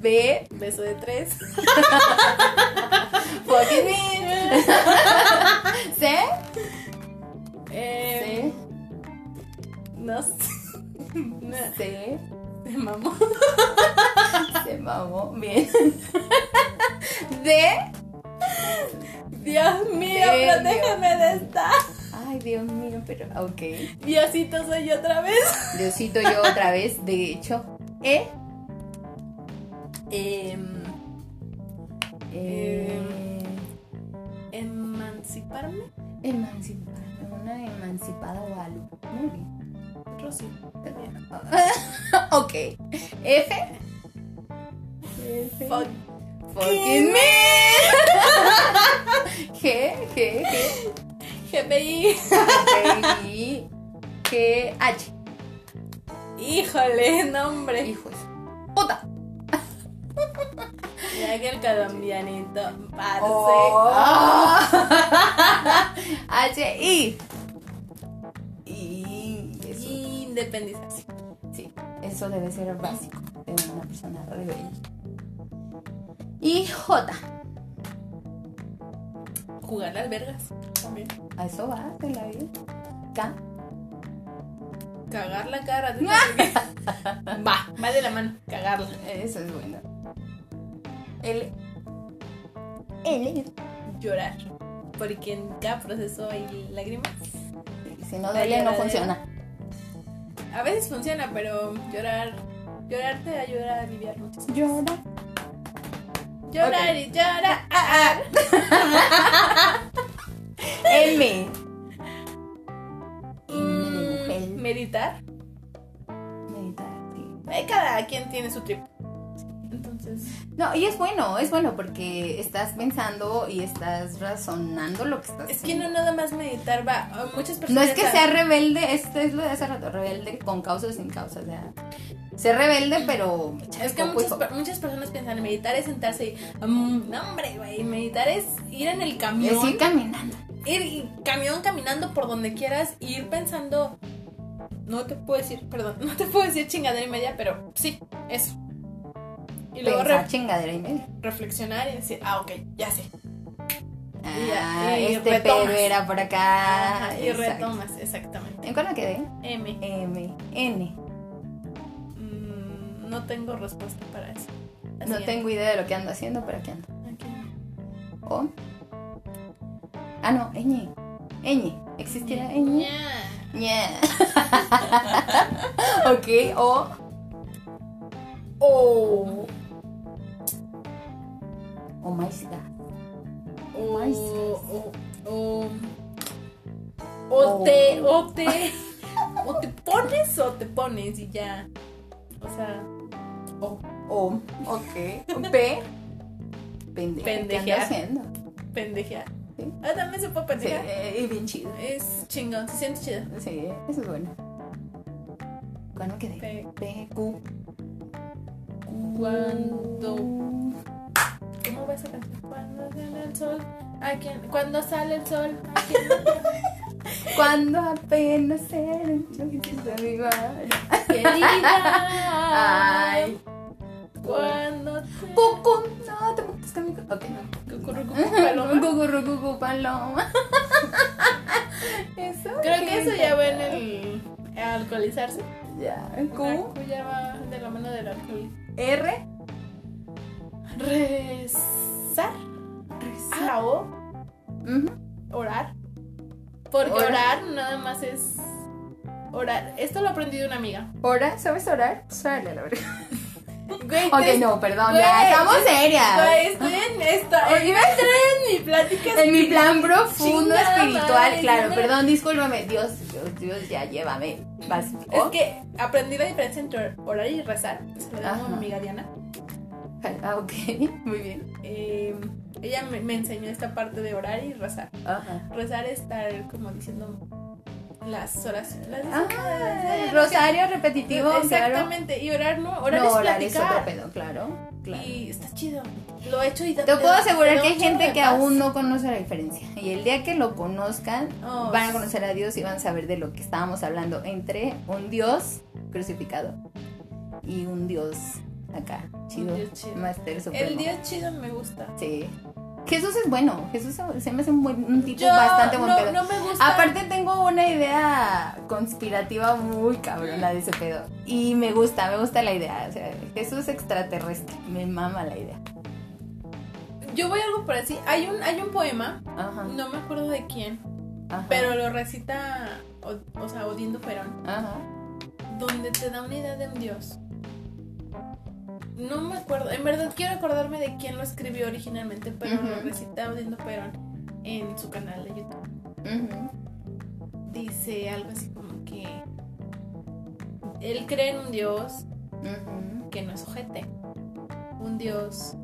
B, Beso de tres. fucking. C, Eh, C, no sé. Se mamó. se mamó, bien. D, Dios mío, Genio. protégeme de esta. ay Dios mío, pero ok. Diosito soy yo otra vez. Diosito yo otra vez, de hecho. E, Em, eh, emanciparme. emancipar, una emancipada Guadalupe. Muy bien. Rosy. ok. F. F. Fuck. Fucking me. G, G, G. GPI. Baby. G, H. Híjole, nombre. Hijos. Puta. Ya que el colombianito. Parce. Oh. Ah. H, I. Y eso. Independizarse. Sí, eso debe ser básico de una persona rebelde. Y J. Jugar las vergas. También. A eso va de la vida. K. Cagar la cara. va, va de la mano. Cagarla. Eso es bueno. L. L. Llorar. Porque en cada proceso hay lágrimas. Si no duele, no funciona. A veces funciona, pero llorar. Llorar te ayuda a aliviar muchas cosas. Llora. Llorar y llorar. Ah, M. ah. M. Mm, Meditar. Meditar, sí. Eh, Cada quien tiene su trip. Entonces. No, y es bueno, es bueno porque estás pensando y estás razonando lo que estás Es que no nada más meditar va. Muchas personas. No es que sea rebelde, esto es lo de hace rato, rebelde con causa o sin causa, o sea, ser rebelde pero Es que muchas, personas piensan meditar es sentarse y. mm, no, hombre, güey. Meditar es ir en el camión. es ir caminando. ir camión caminando por donde quieras, y ir pensando. No te puedo decir, perdón, no te puedo decir chingadera y media, pero sí, eso. Y luego Pensar re- chingadera y media. reflexionar y decir, ah, ok, ya sé. Ah, Y ya, y este retomas. pero era por acá. Ajá, y exacto. retomas, exactamente. ¿En cuál me quedé? M. M, N. Mm, no tengo respuesta para eso. La No siguiente. tengo idea de lo que ando haciendo, pero aquí ando. Aquí. O. Ah, no, ñ. ñ. ¿Existirá ñ? Ñe. ok, o. O. O gas. O. Nice. O. O. O te. O te. O te pones o te pones y ya. O sea. O. O. Ok. P. Pendeja. ¿Qué ando Pendejear. haciendo? Pendejear. Ah, también se puede Sí, pendejear. eh, bien chido. Es chingón, se siente chido. Sí, eso es bueno. ¿Cuándo quedé? P. P, Q. Cuando. ¿Cómo va esa canción? Cuando sale el sol. ¿A quién? Cuando sale el sol. ¿A quién? Cuando apenas madre. Querida. Ay. Cuando te. Cucu, no te metas conmigo. Ok. Cucurrucucu, paloma. Cucurrucucu, paloma. Eso. Creo que eso ya va en el. el alcoholizarse. Ya. Q Q, ya va de la mano del alcohol. R. Rezar. Rezar. A la O. Ujú. Orar. Porque Orar. orar nada más es orar. Esto lo aprendí de una amiga. ¿Ora? ¿Sabes orar? Sale, la verdad. Güey, Ok, te- no, perdón, güey, ya, estamos serias. Güey, estoy en esta. Oye, Iba a entrar en mi plática. En mi plan profundo espiritual, madre, claro, perdón, discúlpame, Dios, Dios, Dios, ya llévame. Vas. Es que aprendí la diferencia entre orar y rezar. Se lo digo a mi amiga Diana. Ah, ok, muy bien. Eh, ella me, me enseñó esta parte de orar y rezar. Ajá. Rezar es estar como diciendo las oraciones. Las Ah, el rosario repetitivo, claro. Exactamente. Y orar no. Orar no, es orar es platicar. otro pedo, claro. claro. Y está chido. Lo he hecho y Te puedo asegurar que hay gente que aún no conoce la diferencia. Y el día que lo conozcan, Oh, van a conocer a Dios y van a saber de lo que estábamos hablando entre un Dios crucificado y un Dios acá, chido, Dios chido. Master Supremo. El Dios chido me gusta. Sí. Jesús es bueno. Jesús se- me hace un, buen, un tipo Yo bastante buen no, pedo. no me gusta. Aparte tengo una idea conspirativa muy cabrona de ese pedo. Y me gusta, me gusta la idea. O sea, Jesús extraterrestre. Me mama la idea. yo voy a algo por así. Hay un, hay un poema, Ajá. no me acuerdo de quién, ajá, pero lo recita, o, o sea, Odindo Perón, Ajá. donde te da una idea de un Dios. No me acuerdo, en verdad quiero acordarme de quién lo escribió originalmente, pero lo recita Odindo Perón en su canal de YouTube. Dice algo así como que él cree en un Dios que no es ojete, un Dios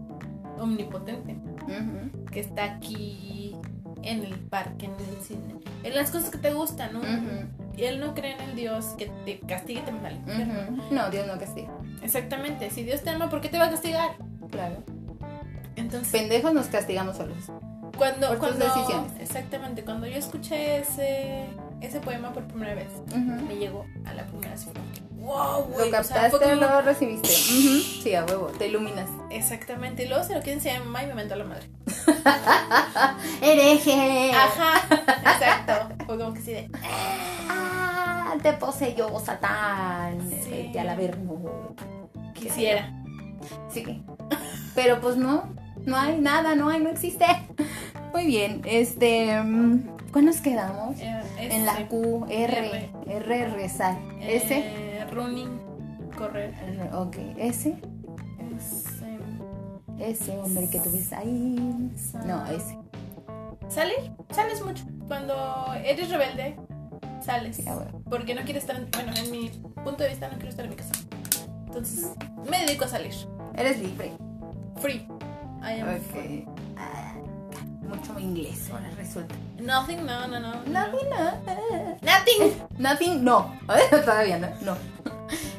omnipotente. Que está aquí en el parque, en el cine, en las cosas que te gustan, ¿no? Y él no cree en el Dios que te castigue y te manda al infierno. Ujú. No, Dios no castiga. Exactamente, si Dios te ama, ¿por qué te va a castigar? Claro. Entonces, Pendejos nos castigamos solos. cuando, por tus cuando decisiones. exactamente, cuando yo escuché ese ese poema por primera vez, me llegó a la primera que, wow, güey, Lo o sea, captaste, como- lo recibiste. Sí, a huevo, te iluminas. Exactamente, y luego se lo quieren enseñar a mi mamá y me mentó la madre. ¡Hereje! Ajá, exacto. Fue como que sí de, Ah, te poseyó Satán. Sí. Vete a la verga. quisiera. Sí. Pero pues no, no hay nada, no hay, no existe. Muy bien, este. mm, ¿Cuándo nos quedamos? Eh, En la. Q, R, R. R, rezar. S, Eh, running, correr. R, ok, S, Ese. S, hombre, que ves ahí. No, S. Salir, sales mucho. Cuando eres rebelde, sales. Sí. Porque no quieres estar, en- bueno, en mi punto de vista no quiero estar en mi casa. Entonces, me dedico a salir. Eres libre. Free. I am free. Ok. Ah, mucho inglés ahora resulta. Nothing, no, no, no. Nothing, no. Nothing. Nothing, no. Todavía no. No.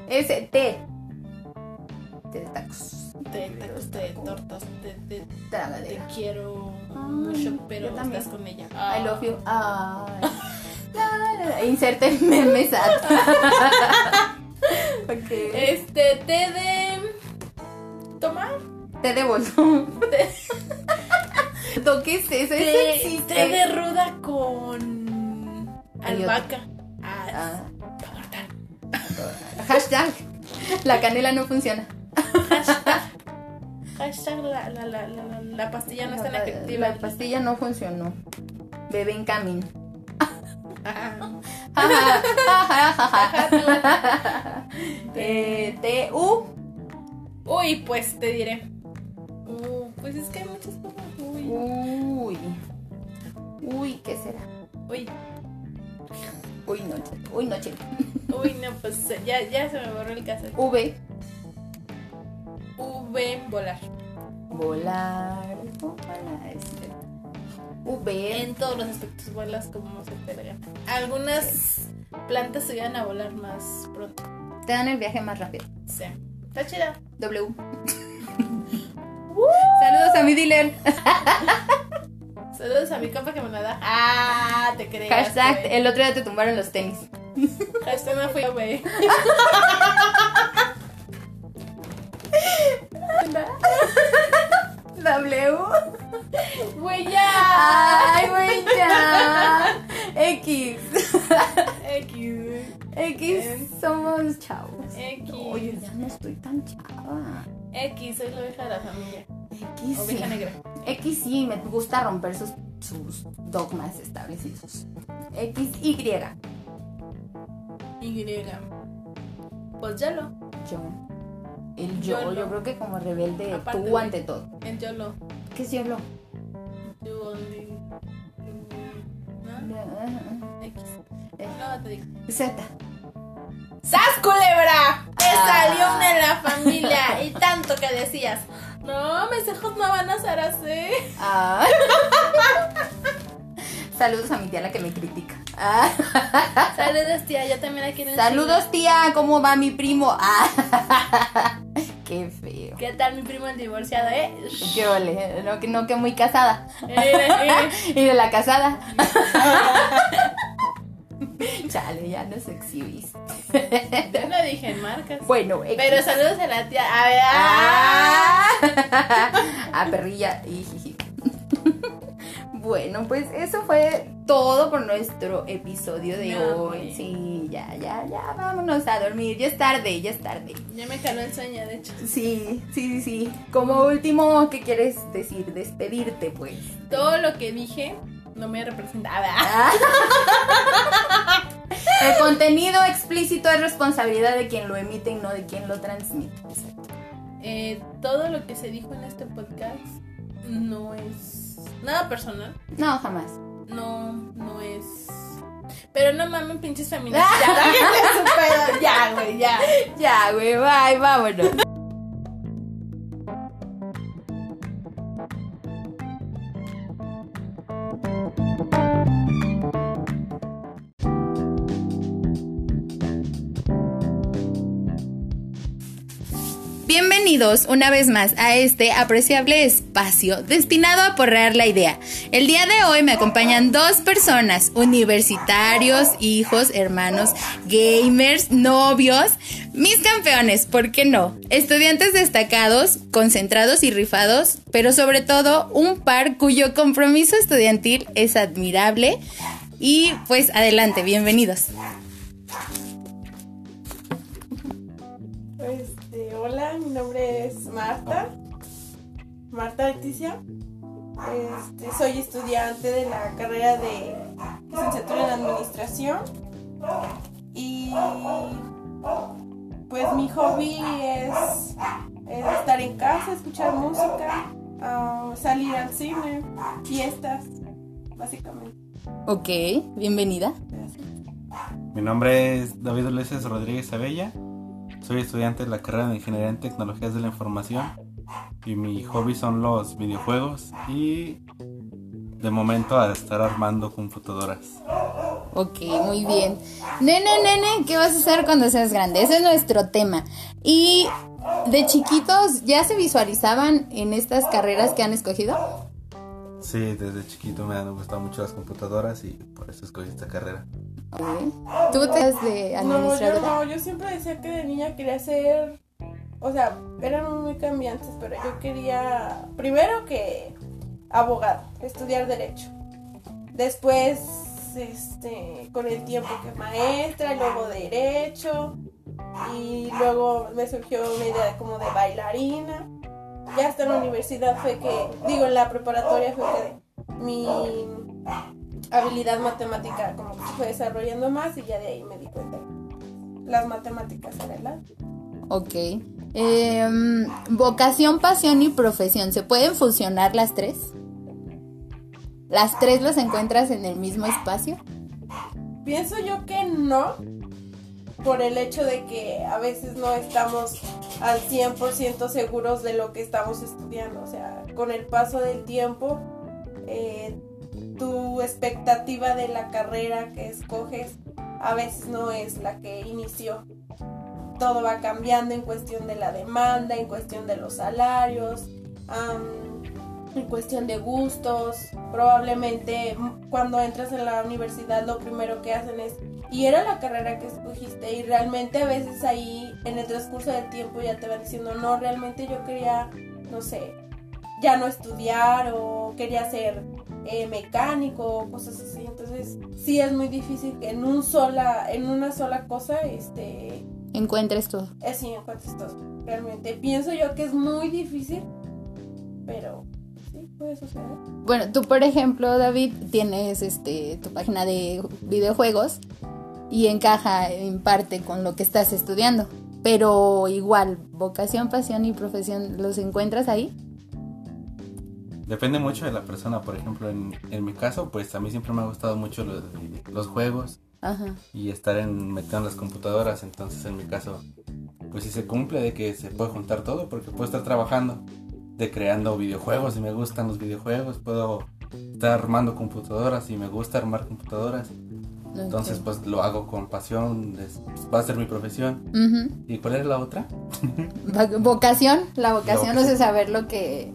S, T. T de tacos. Te tacos, te tortas, te, te, te quiero Ay, mucho, pero estás con ella. I love you. Ay. La, la, la. Inserte meme sad. ok. Este, té de. Tomar. Té de bolso. ¿Qué es eso? Té, Eso té de ruda con. Albahaca. Ah, Ah, hashtag. La canela no funciona. Hashtag la, la, la, la, la- la pastilla no es tan La- efectiva. La pastilla no funcionó. Bebé en camino. Ajá. eh, T, U. Uy, pues te diré. Uh, pues es que hay muchas cosas. Uy. Uy. Uy, ¿qué será? Uy, Uy, noche. Uy, noche. uy, no, pues ya, ya se me borró el caso. V. V, volar. Volar. Ojalá, este. V. En todos los aspectos vuelas como se gana. Algunas plantas se llegan a volar más pronto. Te dan el viaje más rápido. Sí. Está chida. W. Saludos a mi dealer. Saludos a mi compa que me la da. Ah, te creas. Hashtag, el otro día te tumbaron los tenis. Hashtag no fui yo, güey. W. Güey, ya. Ay, güey, ya. X. X. X, somos chavos. X. Oye, ya no estoy tan chava. X, soy la oveja de la familia. X Oveja sí. negra. X sí, me gusta romper sus, sus dogmas establecidos. X, Y. Y. Pues YOLO. Yo. El yo, Yolo. yo creo que como rebelde, Aparte tú de- ante todo. El YOLO. ¿Qué es YOLO? Only- ¿No? X. No, te digo. Z. ¡Sas culebra! Te Ah. salió una en la familia y tanto que decías. No, mis hijos no van a ser así. Ah. Saludos a mi tía la que me critica. Ah. Saludos, tía. Yo también la quiero Saludos tía, ¿cómo va mi primo? Ah. Qué feo. ¿Qué tal mi primo el divorciado, eh? Qué ole, no que, no que muy casada. Eh, eh. y de la casada. Chale, ya nos exhibiste. Yo no dije en marcas. Bueno. Pero saludos a la tía. A ver, Ah, ah perrilla. Ijiji. Bueno, pues eso fue todo por nuestro episodio de hoy. Sí, ya, ya, ya, vámonos a dormir. Ya es tarde, ya es tarde. Ya me caló el sueño, de hecho. Sí, sí, sí, sí. Como último, ¿qué quieres decir? Despedirte, pues. Todo lo que dije no me representaba. El contenido explícito es responsabilidad de quien lo emite y no de quien lo transmite. Eh, todo lo que se dijo en este podcast no es nada personal. No, jamás. No, no es. Pero no mamen, pinches feministas. Ya, güey, ya. Ya, güey, bye, vámonos. Bienvenidos una vez más a este apreciable espacio destinado a porrear la idea. El día de hoy me acompañan dos personas, universitarios, hijos, hermanos, gamers, novios, mis campeones, ¿por qué no? Estudiantes destacados, concentrados y rifados, pero sobre todo un par cuyo compromiso estudiantil es admirable. Y pues adelante, bienvenidos. Hola, mi nombre es Marta, Marta Leticia. Este, soy estudiante de la carrera de licenciatura en administración y pues mi hobby es, es estar en casa, escuchar música, ah, salir al cine, fiestas, básicamente. Ok, bienvenida. Mi nombre es David Ulises Rodríguez Abella. Soy estudiante de la carrera de Ingeniería en Tecnologías de la Información. Y mi hobby son los videojuegos y de momento a estar armando computadoras. Ok, muy bien. Nene, nene, ¿qué vas a hacer cuando seas grande? Ese es nuestro tema. Y de chiquitos, ¿ya se visualizaban en estas carreras que han escogido? Sí, desde chiquito me han gustado mucho las computadoras y por eso escogí esta carrera. ¿Tú te das de No, yo administradora? no, yo siempre decía que de niña quería ser, o sea, eran muy cambiantes, pero yo quería, primero que abogado, estudiar derecho. Después, este, con el tiempo que maestra, luego derecho, y luego me surgió una idea como de bailarina. Ya hasta en la universidad fue que, digo, en la preparatoria fue que mi habilidad matemática como que se fue desarrollando más y ya de ahí me di cuenta las matemáticas la Ok. Em, vocación, pasión y profesión. ¿Se pueden fusionar las tres? ¿Las tres las encuentras en el mismo espacio? Pienso yo que no, por el hecho de que a veces no estamos al 100% seguros de lo que estamos estudiando. O sea, con el paso del tiempo, eh, tu expectativa de la carrera que escoges a veces no es la que inició. Todo va cambiando en cuestión de la demanda, en cuestión de los salarios, am, en cuestión de gustos. Probablemente cuando entras en la universidad lo primero que hacen es, y era la carrera que escogiste, y realmente a veces ahí en el transcurso del tiempo ya te van diciendo, no, realmente yo quería, no sé, ya no estudiar o quería ser eh, mecánico o cosas así. Entonces sí es muy difícil que en un sola, en una sola cosa, este, Encuentres todo. así encuentres todo. Realmente pienso yo que es muy difícil pero sí, puede suceder. Bueno, tú por ejemplo, David, tienes este tu página de videojuegos y encaja en parte con lo que estás estudiando. Pero igual, vocación, pasión y profesión, ¿los encuentras ahí? Depende mucho de la persona, por ejemplo, en, en mi caso, pues a mí siempre me ha gustado mucho los, los juegos Ajá. y estar en, metido en las computadoras, entonces en mi caso, pues sí se cumple de que se puede juntar todo, porque puedo estar trabajando, de creando videojuegos y me gustan los videojuegos, puedo estar armando computadoras y me gusta armar computadoras, entonces pues lo hago con pasión, es- va a ser mi profesión. ¿Y cuál era la otra? Vocación, la vocación La es vocación. saber lo que...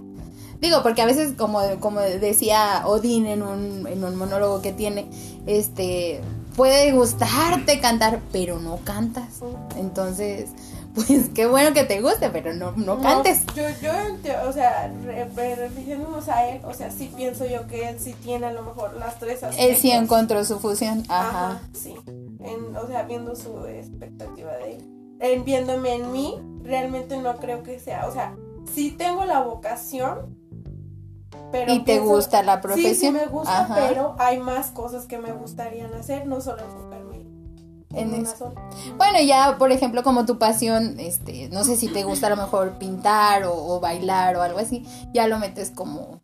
Digo, porque a veces, como, como decía Odín en un, en un monólogo que tiene, este, puede gustarte cantar, pero no cantas. Entonces, pues qué bueno que te guste, pero no, no cantes. yo, yo, o sea, re- re- refiriéndonos a él, o sea, sí pienso yo que él sí tiene a lo mejor las tres aspectos. Él sí encontró su fusión. Ajá. Ajá, sí. En- o sea, viendo su expectativa de él. En, viéndome en mí, realmente no creo que sea, o sea, sí tengo la vocación, pero... y te pienso- gusta la Sí, sí profesión. me gusta, Ajá. pero hay más cosas que me gustarían hacer, no solo enfocarme en, eso. sola. Bueno, ya, por ejemplo, como tu pasión, este, no sé si te gusta a lo mejor pintar o, o bailar o algo así, ya lo metes como,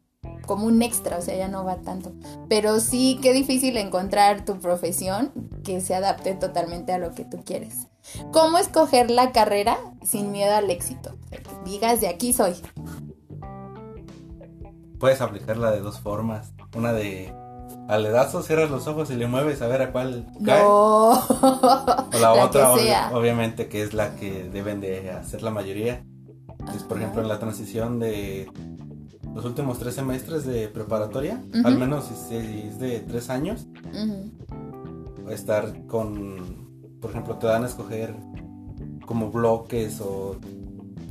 como un extra, o sea, ya no va tanto. Pero sí, qué difícil encontrar tu profesión que se adapte totalmente a lo que tú quieres. ¿Cómo escoger la carrera sin miedo al éxito? Digas, de aquí soy. Puedes aplicarla de dos formas. Una de aledazo, cierras los ojos y le mueves a ver a cuál cae. No. O la, La otra, que obviamente, que es la que deben de hacer la mayoría. Es, por ejemplo, en la transición de los últimos tres semestres de preparatoria, al menos si es de tres años, estar con, por ejemplo, te dan a escoger como bloques o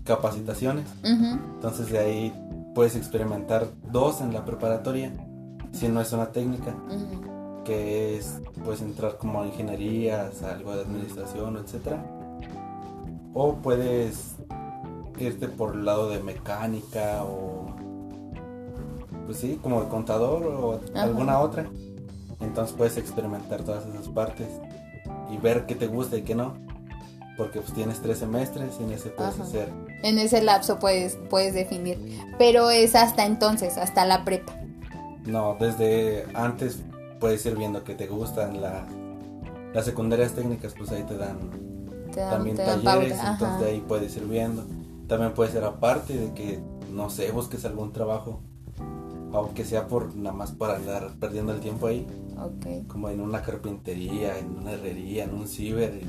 capacitaciones. Entonces de ahí puedes experimentar dos en la preparatoria, si no es una técnica, que es puedes entrar como a ingenierías, algo de administración, etcétera. O puedes irte por el lado de mecánica o pues sí, como de contador o Ajá. alguna otra. Entonces puedes experimentar todas esas partes y ver qué te gusta y qué no. Porque pues tienes tres semestres y en ese puedes Ajá. hacer En ese lapso puedes, puedes definir. Pero es hasta entonces, hasta la prepa. No, desde antes puedes ir viendo que te gustan la, las secundarias técnicas, pues ahí te dan Te dan, también te dan talleres, pauta, entonces de ahí puedes ir viendo. También puede ser aparte de que, no sé, busques algún trabajo, aunque sea por nada más para andar perdiendo el tiempo ahí, Ok. como en una carpintería, en una herrería, en un ciber,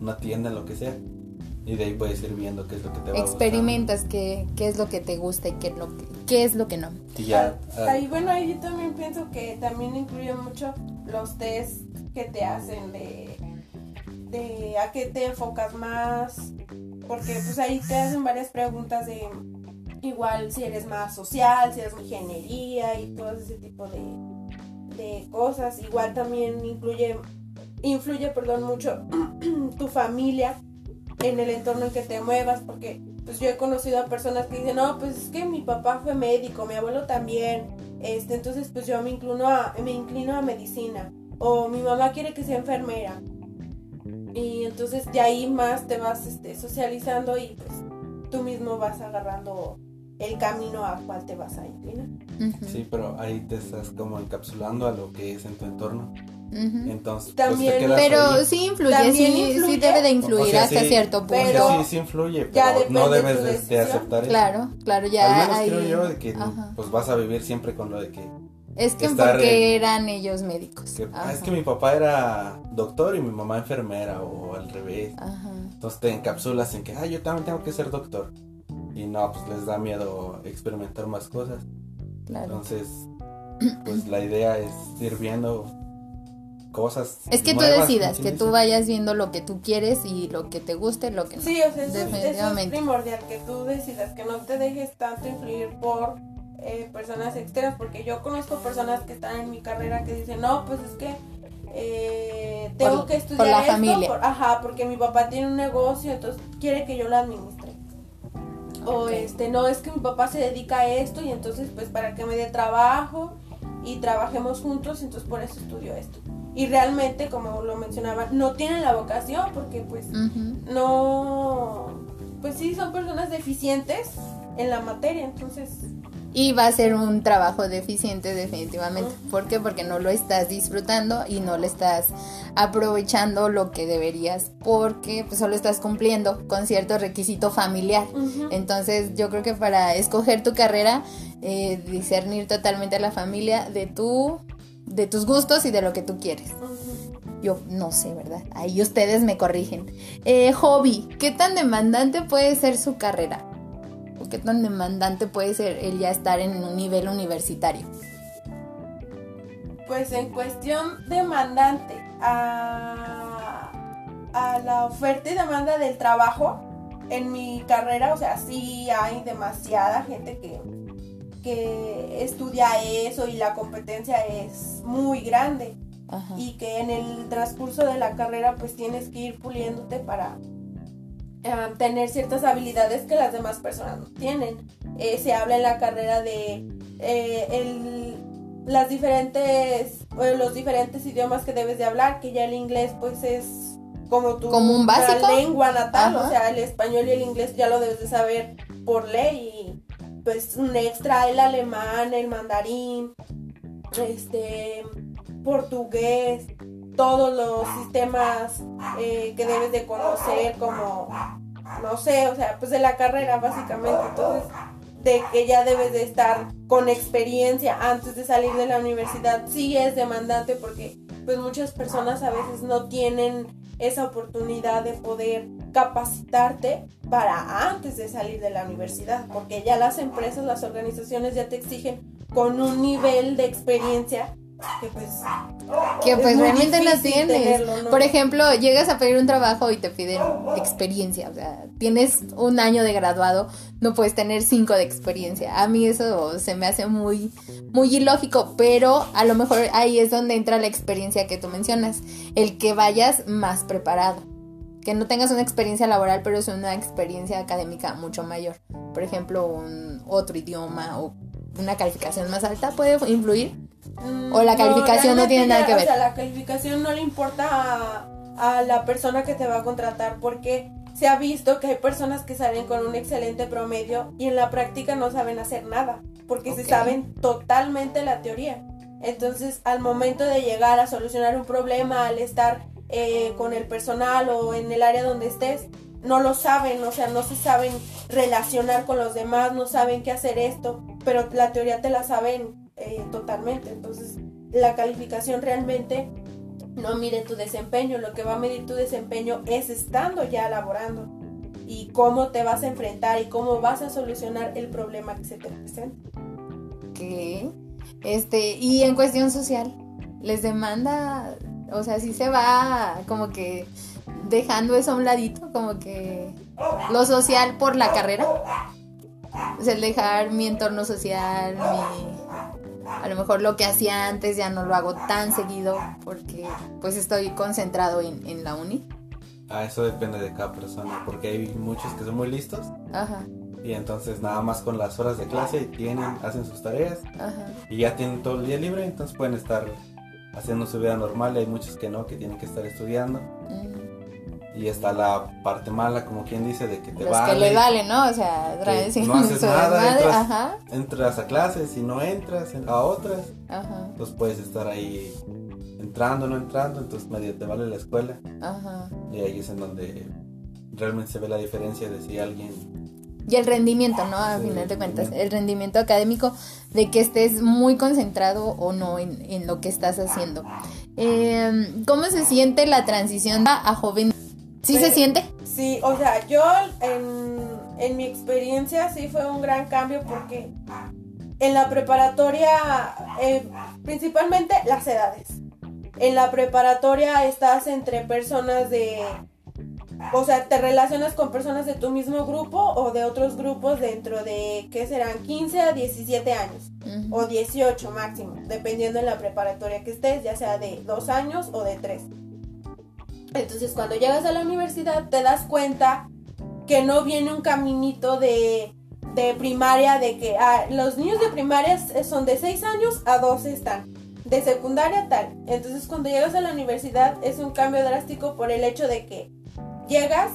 una tienda, en lo que sea. Y de ahí puedes ir viendo qué es lo que te va Experimentas qué, qué es lo que te gusta y qué, es lo que, qué es lo que no. Y ya, ah, Ahí, bueno, ahí yo también pienso que también incluye mucho los test que te hacen de, de a qué te enfocas más, porque pues ahí te hacen varias preguntas de igual si eres más social, si eres ingeniería y todo ese tipo de, de cosas. Igual también incluye, influye, perdón, mucho tu familia en el entorno en que te muevas, porque pues yo he conocido a personas que dicen, no, pues es que mi papá fue médico, mi abuelo también, este, entonces pues yo me inclino a, me inclino a medicina, o mi mamá quiere que sea enfermera. Y entonces de ahí más te vas este, socializando y pues tú mismo vas agarrando el camino a cuál te vas a inclinar. Sí, pero ahí te estás como encapsulando a lo que es en tu entorno. Entonces, También, pues te quedas Pero ahí. sí influye, También sí, sí debe de influir O sea, hasta sí, cierto punto. Pero sí, sí influye, ya pero no depende debes de- de, aceptar eso. Claro, claro, ya Al menos ahí- creo yo de que Ajá. pues vas a vivir siempre con lo de que, Es que porque en- eran ellos médicos. que, ah, es que mi papá era doctor y mi mamá enfermera o al revés. ajá. Entonces te encapsulas en que, ah, yo también tengo que ser doctor. Y no, pues les da miedo experimentar más cosas. Claro. Entonces, pues la idea es ir viendo cosas. Es que tú decidas, que tú vayas viendo lo que tú quieres y lo que te guste, lo que no. Sí, o sea, eso, es- eso es Definitivamente. primordial, que tú decidas, que no te dejes tanto influir por eh, personas externas, porque yo conozco personas que están en mi carrera que dicen, no, pues es que eh, tengo Por- que estudiar por la esto, familia. por- ajá, porque mi papá tiene un negocio, entonces quiere que yo lo administre. O este, no es que mi papá se dedica a esto y entonces pues para que me dé trabajo y trabajemos juntos, entonces por eso estudio esto. Y realmente, como lo mencionaba, no tienen la vocación porque pues no, pues sí son personas deficientes en la materia, entonces Y va a ser un trabajo deficiente definitivamente. ¿Por qué? Porque no lo estás disfrutando y no le estás aprovechando lo que deberías porque pues, solo estás cumpliendo con cierto requisito familiar. Entonces yo creo que para escoger tu carrera, eh, discernir totalmente a la familia de tu, de tus gustos y de lo que tú quieres. Yo no sé, ¿verdad? Ahí ustedes me corrigen. Eh, hobby, ¿qué tan demandante puede ser su carrera? ¿O qué tan demandante puede ser el ya estar en un nivel universitario? Pues en cuestión demandante a, a la oferta y demanda del trabajo en mi carrera, o sea, sí hay demasiada gente que, que estudia eso y la competencia es muy grande Ajá. y que en el transcurso de la carrera pues tienes que ir puliéndote para eh, tener ciertas habilidades que las demás personas no tienen. Eh, se habla en la carrera de eh, el- las diferentes, eh, los diferentes idiomas que debes de hablar, que ya el inglés pues es como tu Como un básico. lengua natal, Ajá. o sea, el español y el inglés ya lo debes de saber por ley pues un extra el alemán, el mandarín, este portugués, todos los sistemas eh, que debes de conocer como no sé, o sea, pues de la carrera básicamente, entonces de que ya debes de estar con experiencia antes de salir de la universidad, sí es demandante porque pues muchas personas a veces no tienen esa oportunidad de poder capacitarte para antes de salir de la universidad, porque ya las empresas, las organizaciones ya te exigen con un nivel de experiencia que pues Que es pues realmente no difícil tienes. tenerlo, ¿no? Por ejemplo, llegas a pedir un trabajo y te piden experiencia. O sea, tienes un año de graduado, no puedes tener cinco de experiencia. A mí eso se me hace muy, muy ilógico, pero a lo mejor ahí es donde entra la experiencia que tú mencionas. El que vayas más preparado. Que no tengas una experiencia laboral, pero es una experiencia académica mucho mayor. Por ejemplo, un otro idioma o una calificación más alta puede influir. Mm, O la calificación no tiene nada que O ver. sea, la calificación no le importa a, a la persona que te va a contratar porque se ha visto que hay personas que salen con un excelente promedio y en la práctica no saben hacer nada porque se saben totalmente la teoría. Entonces, al momento de llegar a solucionar un problema, al estar eh, con el personal o en el área donde estés, no lo saben, o sea, no se saben relacionar con los demás, no saben qué hacer esto, pero la teoría te la saben eh, totalmente. Entonces, la calificación realmente no mide tu desempeño, lo que va a medir tu desempeño es estando ya laborando y cómo te vas a enfrentar y cómo vas a solucionar el problema que se te presenta. que este y en cuestión social les demanda o sea sí se va como que dejando eso a un ladito como que lo social por la carrera. O sea el dejar mi entorno social mi a lo mejor lo que hacía antes ya no lo hago tan seguido porque pues estoy concentrado en, en la uni. Ah, eso depende de cada persona, porque hay muchos que son muy listos ajá. y entonces nada más con las horas de clase tienen, hacen sus tareas ajá. y ya tienen todo el día libre, entonces pueden estar haciendo su vida normal. y Hay muchos que no, que tienen que estar estudiando mm. y está la parte mala, como quien dice, de que te los vale. que le vale no o sea no haces nada, entras- ajá Entras a clases y no entras a otras, ajá pues puedes estar ahí entrando, no entrando, entonces medio te vale la escuela ajá y ahí es en donde realmente se ve la diferencia de si alguien Y el rendimiento, ¿no? Al Sí, final de cuentas, el rendimiento académico de que estés muy concentrado o no en, en lo que estás haciendo. Eh, ¿Cómo se siente la transición a, a joven? ¿Sí se Pues, siente? Sí, o sea, yo en, en mi experiencia sí fue un gran cambio porque en la preparatoria, eh, principalmente las edades. En la preparatoria estás entre personas de, o sea, te relacionas con personas de tu mismo grupo o de otros grupos dentro de, ¿qué serán? 15 a 17 años o 18 máximo, dependiendo en la preparatoria que estés, ya sea de dos años o de tres. Entonces cuando llegas a la universidad te das cuenta que no viene un caminito de de primaria, de que ah, los niños de primaria son de 6 años a 12 están, de secundaria tal. Entonces cuando llegas a la universidad es un cambio drástico por el hecho de que llegas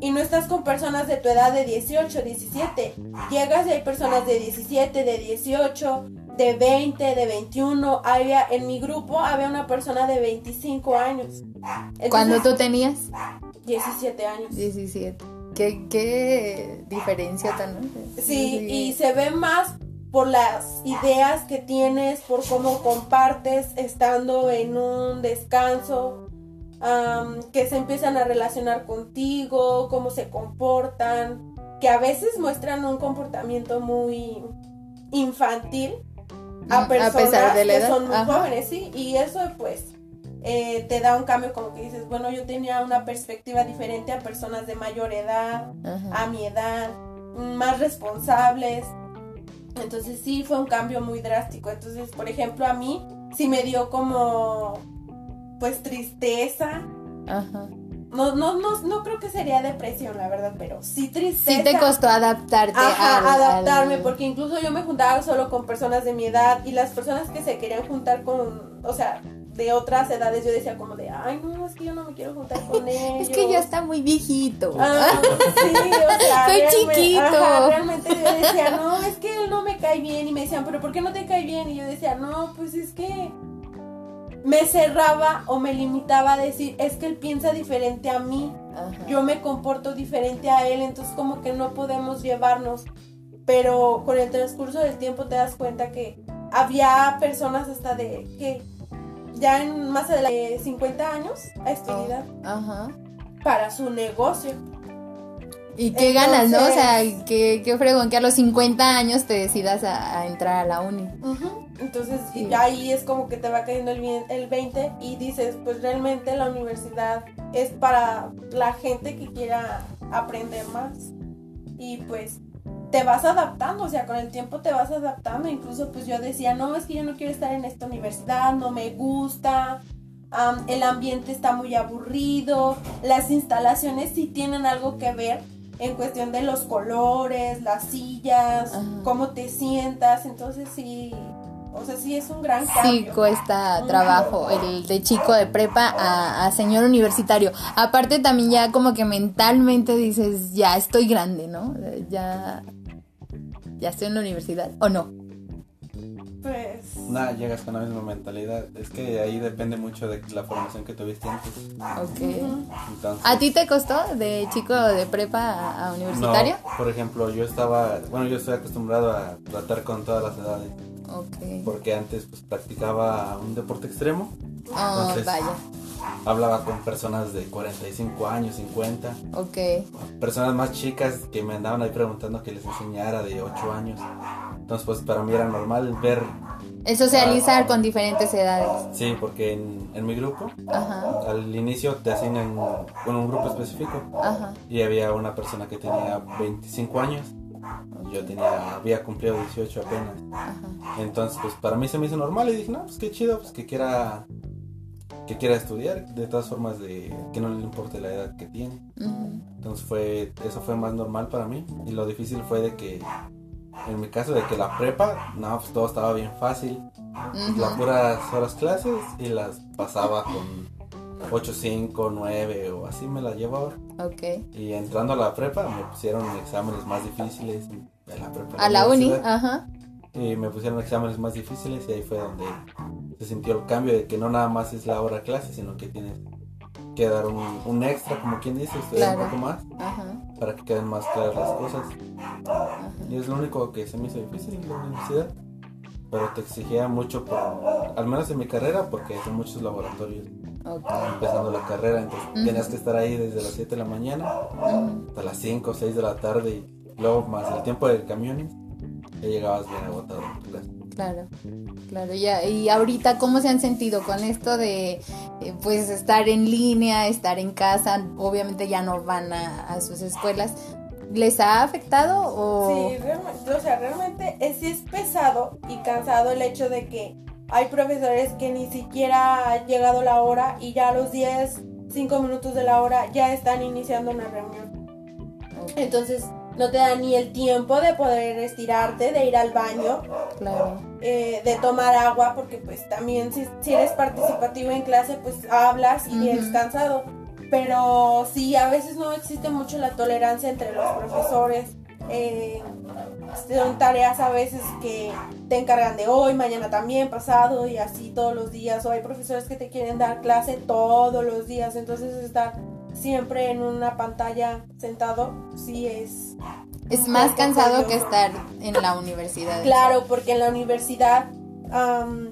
y no estás con personas de tu edad de 18, 17. Llegas y hay personas de 17, de 18, de 20, de 21. Había, en mi grupo había una persona de 25 años. ¿Cuándo tú tenías? 17 años. 17. ¿Qué, qué diferencia tan... Sí, y se ve más por las ideas que tienes, por cómo compartes estando en un descanso, que se empiezan a relacionar contigo, cómo se comportan, que a veces muestran un comportamiento muy infantil a personas que son muy jóvenes, sí, y eso pues eh, te da un cambio como que dices, bueno, yo tenía una perspectiva diferente a personas de mayor edad, a mi edad, más responsables. Entonces sí fue un cambio muy drástico. Entonces, por ejemplo, a mí sí me dio como pues tristeza. Ajá. No, no, no, no creo que sería depresión, la verdad, pero sí tristeza. Sí te costó adaptarte. Ajá, adaptarme, porque incluso yo me juntaba solo con personas de mi edad y las personas que se querían juntar con, o sea, de otras edades yo decía como de, ay, no, es que yo no me quiero juntar con ellos. es que ya está muy viejito. Ah, sí, o sea, Soy chiquito. realmente yo decía, no, es que él no me cae bien. Y me decían, pero ¿por qué no te cae bien? Y yo decía, no, pues es que me cerraba o me limitaba a decir, es que él piensa diferente a mí, yo me comporto diferente a él, entonces como que no podemos llevarnos. Pero con el transcurso del tiempo te das cuenta que había personas hasta de que ya en más de 50 años a estudiar para su negocio. Y qué ganas, ¿no? O sea, qué, qué fregón que a los 50 años te decidas a, entrar a la uni. Entonces, ahí es como que te va cayendo el, el 20 y dices, pues realmente la universidad es para la gente que quiera aprender más. Y pues te vas adaptando, o sea, con el tiempo te vas adaptando. Incluso pues yo decía, no, es que yo no quiero estar en esta universidad, no me gusta, el ambiente está muy aburrido, las instalaciones sí tienen algo que ver en cuestión de los colores, las sillas, cómo te sientas, entonces sí, o sea, sí es un gran cambio. Sí, cuesta trabajo el de chico de prepa a, señor universitario. Aparte también ya como que mentalmente dices, ya estoy grande, ¿no? Ya, ya estoy en la universidad, ¿o no? Pues... Nada, llegas con la misma mentalidad. Es que ahí depende mucho de la formación que tuviste antes. Ok. ¿A ti te costó de chico de prepa a, universitario? por ejemplo, yo estaba, bueno, yo estoy acostumbrado a tratar con todas las edades. Okay. Porque antes pues practicaba un deporte extremo. Oh, vaya. Hablaba con personas de 45 años, 50. Ok. Personas más chicas que me andaban ahí preguntando que les enseñara de 8 años. Entonces pues para mí era normal ver... Es socializar con diferentes edades. Sí, porque en, en mi grupo, al inicio te asignan con un grupo específico. Ajá. Y había una persona que tenía 25 años yo tenía, había cumplido 18 apenas. Entonces, pues para mí se me hizo normal y dije, no, pues qué chido, pues que quiera, que quiera estudiar, de todas formas, de que no le importe la edad que tiene. Entonces fue, eso fue más normal para mí. Y lo difícil fue de que, en mi caso, de que la prepa, no, pues todo estaba bien fácil. Las puras horas clases y las pasaba con 8, 5, 9 o así me la llevaba. Ok. Y entrando a la prepa me pusieron exámenes más difíciles. la prepa, a la, uni, ajá. Y me pusieron exámenes más difíciles y ahí fue donde se sintió el cambio de que no nada más es la hora clase, sino que tienes que dar un, extra, como quien dice, estudiar un poco más para que queden más claras las cosas. Y es lo único que se me hizo difícil en la universidad. Pero te exigía mucho, por, al menos en mi carrera, porque son muchos laboratorios. Empezando la carrera, entonces tenías que estar ahí desde las 7 de la mañana hasta las 5 o 6 de la tarde y luego más el tiempo del camión ya llegabas bien agotado. Claro, claro. Ya, y ahorita, ¿cómo se han sentido con esto de eh, pues estar en línea, estar en casa? Obviamente ya no van a, sus escuelas. ¿Les ha afectado o...? Sí, realmente, o sea, realmente es, es pesado y cansado el hecho de que hay profesores que ni siquiera ha llegado la hora y ya a los 10, 5 minutos de la hora ya están iniciando una reunión. Entonces, no te da ni el tiempo de poder estirarte, de ir al baño, Claro. eh, de tomar agua, porque pues también si, si eres participativo en clase, pues hablas y Ujú. eres cansado. Pero sí, a veces no existe mucho la tolerancia entre los profesores. eh, son tareas a veces que te encargan de hoy, mañana también, pasado y así todos los días. O hay profesores que te quieren dar clase todos los días. Entonces estar siempre en una pantalla sentado sí es Es más cansado que estar en la universidad. Claro, porque en la universidad am,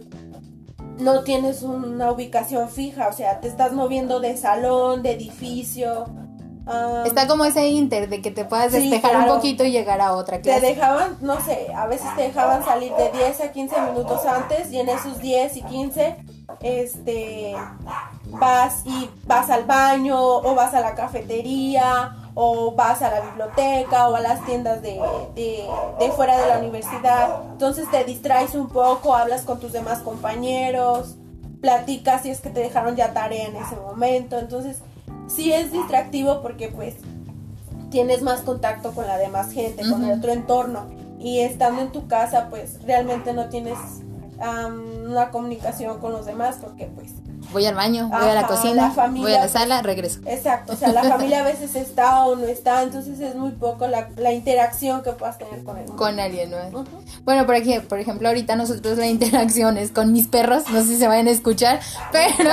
no tienes una ubicación fija, o sea, te estás moviendo de salón, de edificio. am, Está como ese inter de que te puedas Sí, despejar claro. un poquito y llegar a otra te clase. dejaban, no sé, a veces te dejaban salir de 10 a 15 minutos antes y en esos 10 y 15 este vas y vas al baño o vas a la cafetería o vas a la biblioteca o a las tiendas de, de, de fuera de la universidad. Entonces te distraes un poco, hablas con tus demás compañeros, platicas si es que te dejaron ya tarea en ese momento. Entonces sí es distractivo porque pues tienes más contacto con la demás gente, con el otro entorno. Y estando en tu casa, pues realmente no tienes am, una comunicación con los demás porque pues Voy al baño, voy a la cocina, la familia, voy a la pues, sala, regreso. Exacto, o sea, la familia a veces está o no está, entonces es muy poco la, la interacción que puedas tener con mundo. Con alguien, ¿no? Bueno, por aquí, por ejemplo, ahorita nosotros la interacción es con mis perros, no sé si se vayan a escuchar, pero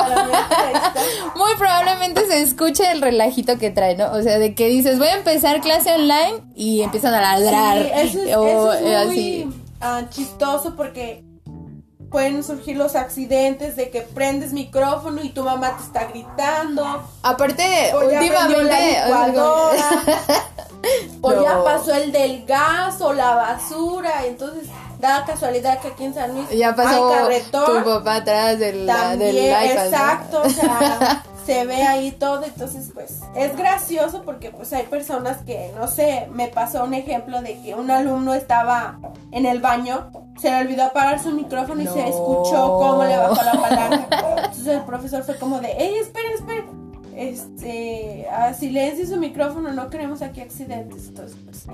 muy probablemente se escuche el relajito que trae, ¿no? O sea, de que dices, voy a empezar clase online y empiezan a ladrar. Sí, eso es, o eso es eh, muy así. ah, chistoso porque pueden surgir los accidentes de que prendes micrófono y tu mamá te está gritando. Aparte, O ya últimamente. la o sea, licuadora, o No. ya pasó el del gas o la basura. Entonces, da casualidad que aquí en San Luis ya pasó hay carretón. tu papá atrás del, También, del iPad. ¿no? exacto, o sea, se ve ahí todo, entonces pues es gracioso porque pues hay personas que, no sé, me pasó un ejemplo de que un alumno estaba en el baño, se le olvidó apagar su micrófono y se escuchó cómo le bajó la palanca. Entonces el profesor fue como de, hey, esperen, esperen. Este, a silencio su micrófono, no queremos aquí accidentes. Entonces, pues,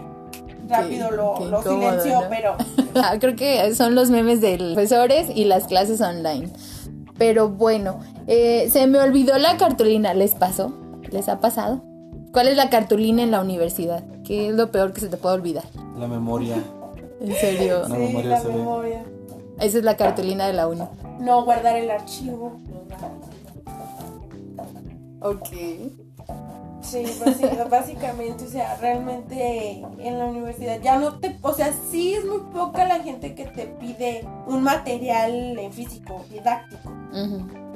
rápido lo, qué lo incómodo, silenció, ¿no? pero Ah, Creo que son los memes de los profesores y las clases online. Pero bueno, eh, se me olvidó la cartulina. ¿Les pasó? ¿Les ha pasado? ¿Cuál es la cartulina en la universidad? ¿Qué es lo peor que se te puede olvidar? La memoria. En serio. La memoria la se memoria. Esa es la cartulina de la uni. No guardar el archivo. Ok. Sí, basi- básicamente, o sea, realmente en la universidad ya no te, o sea, sí es muy poca la gente que te pide un material en físico, didáctico.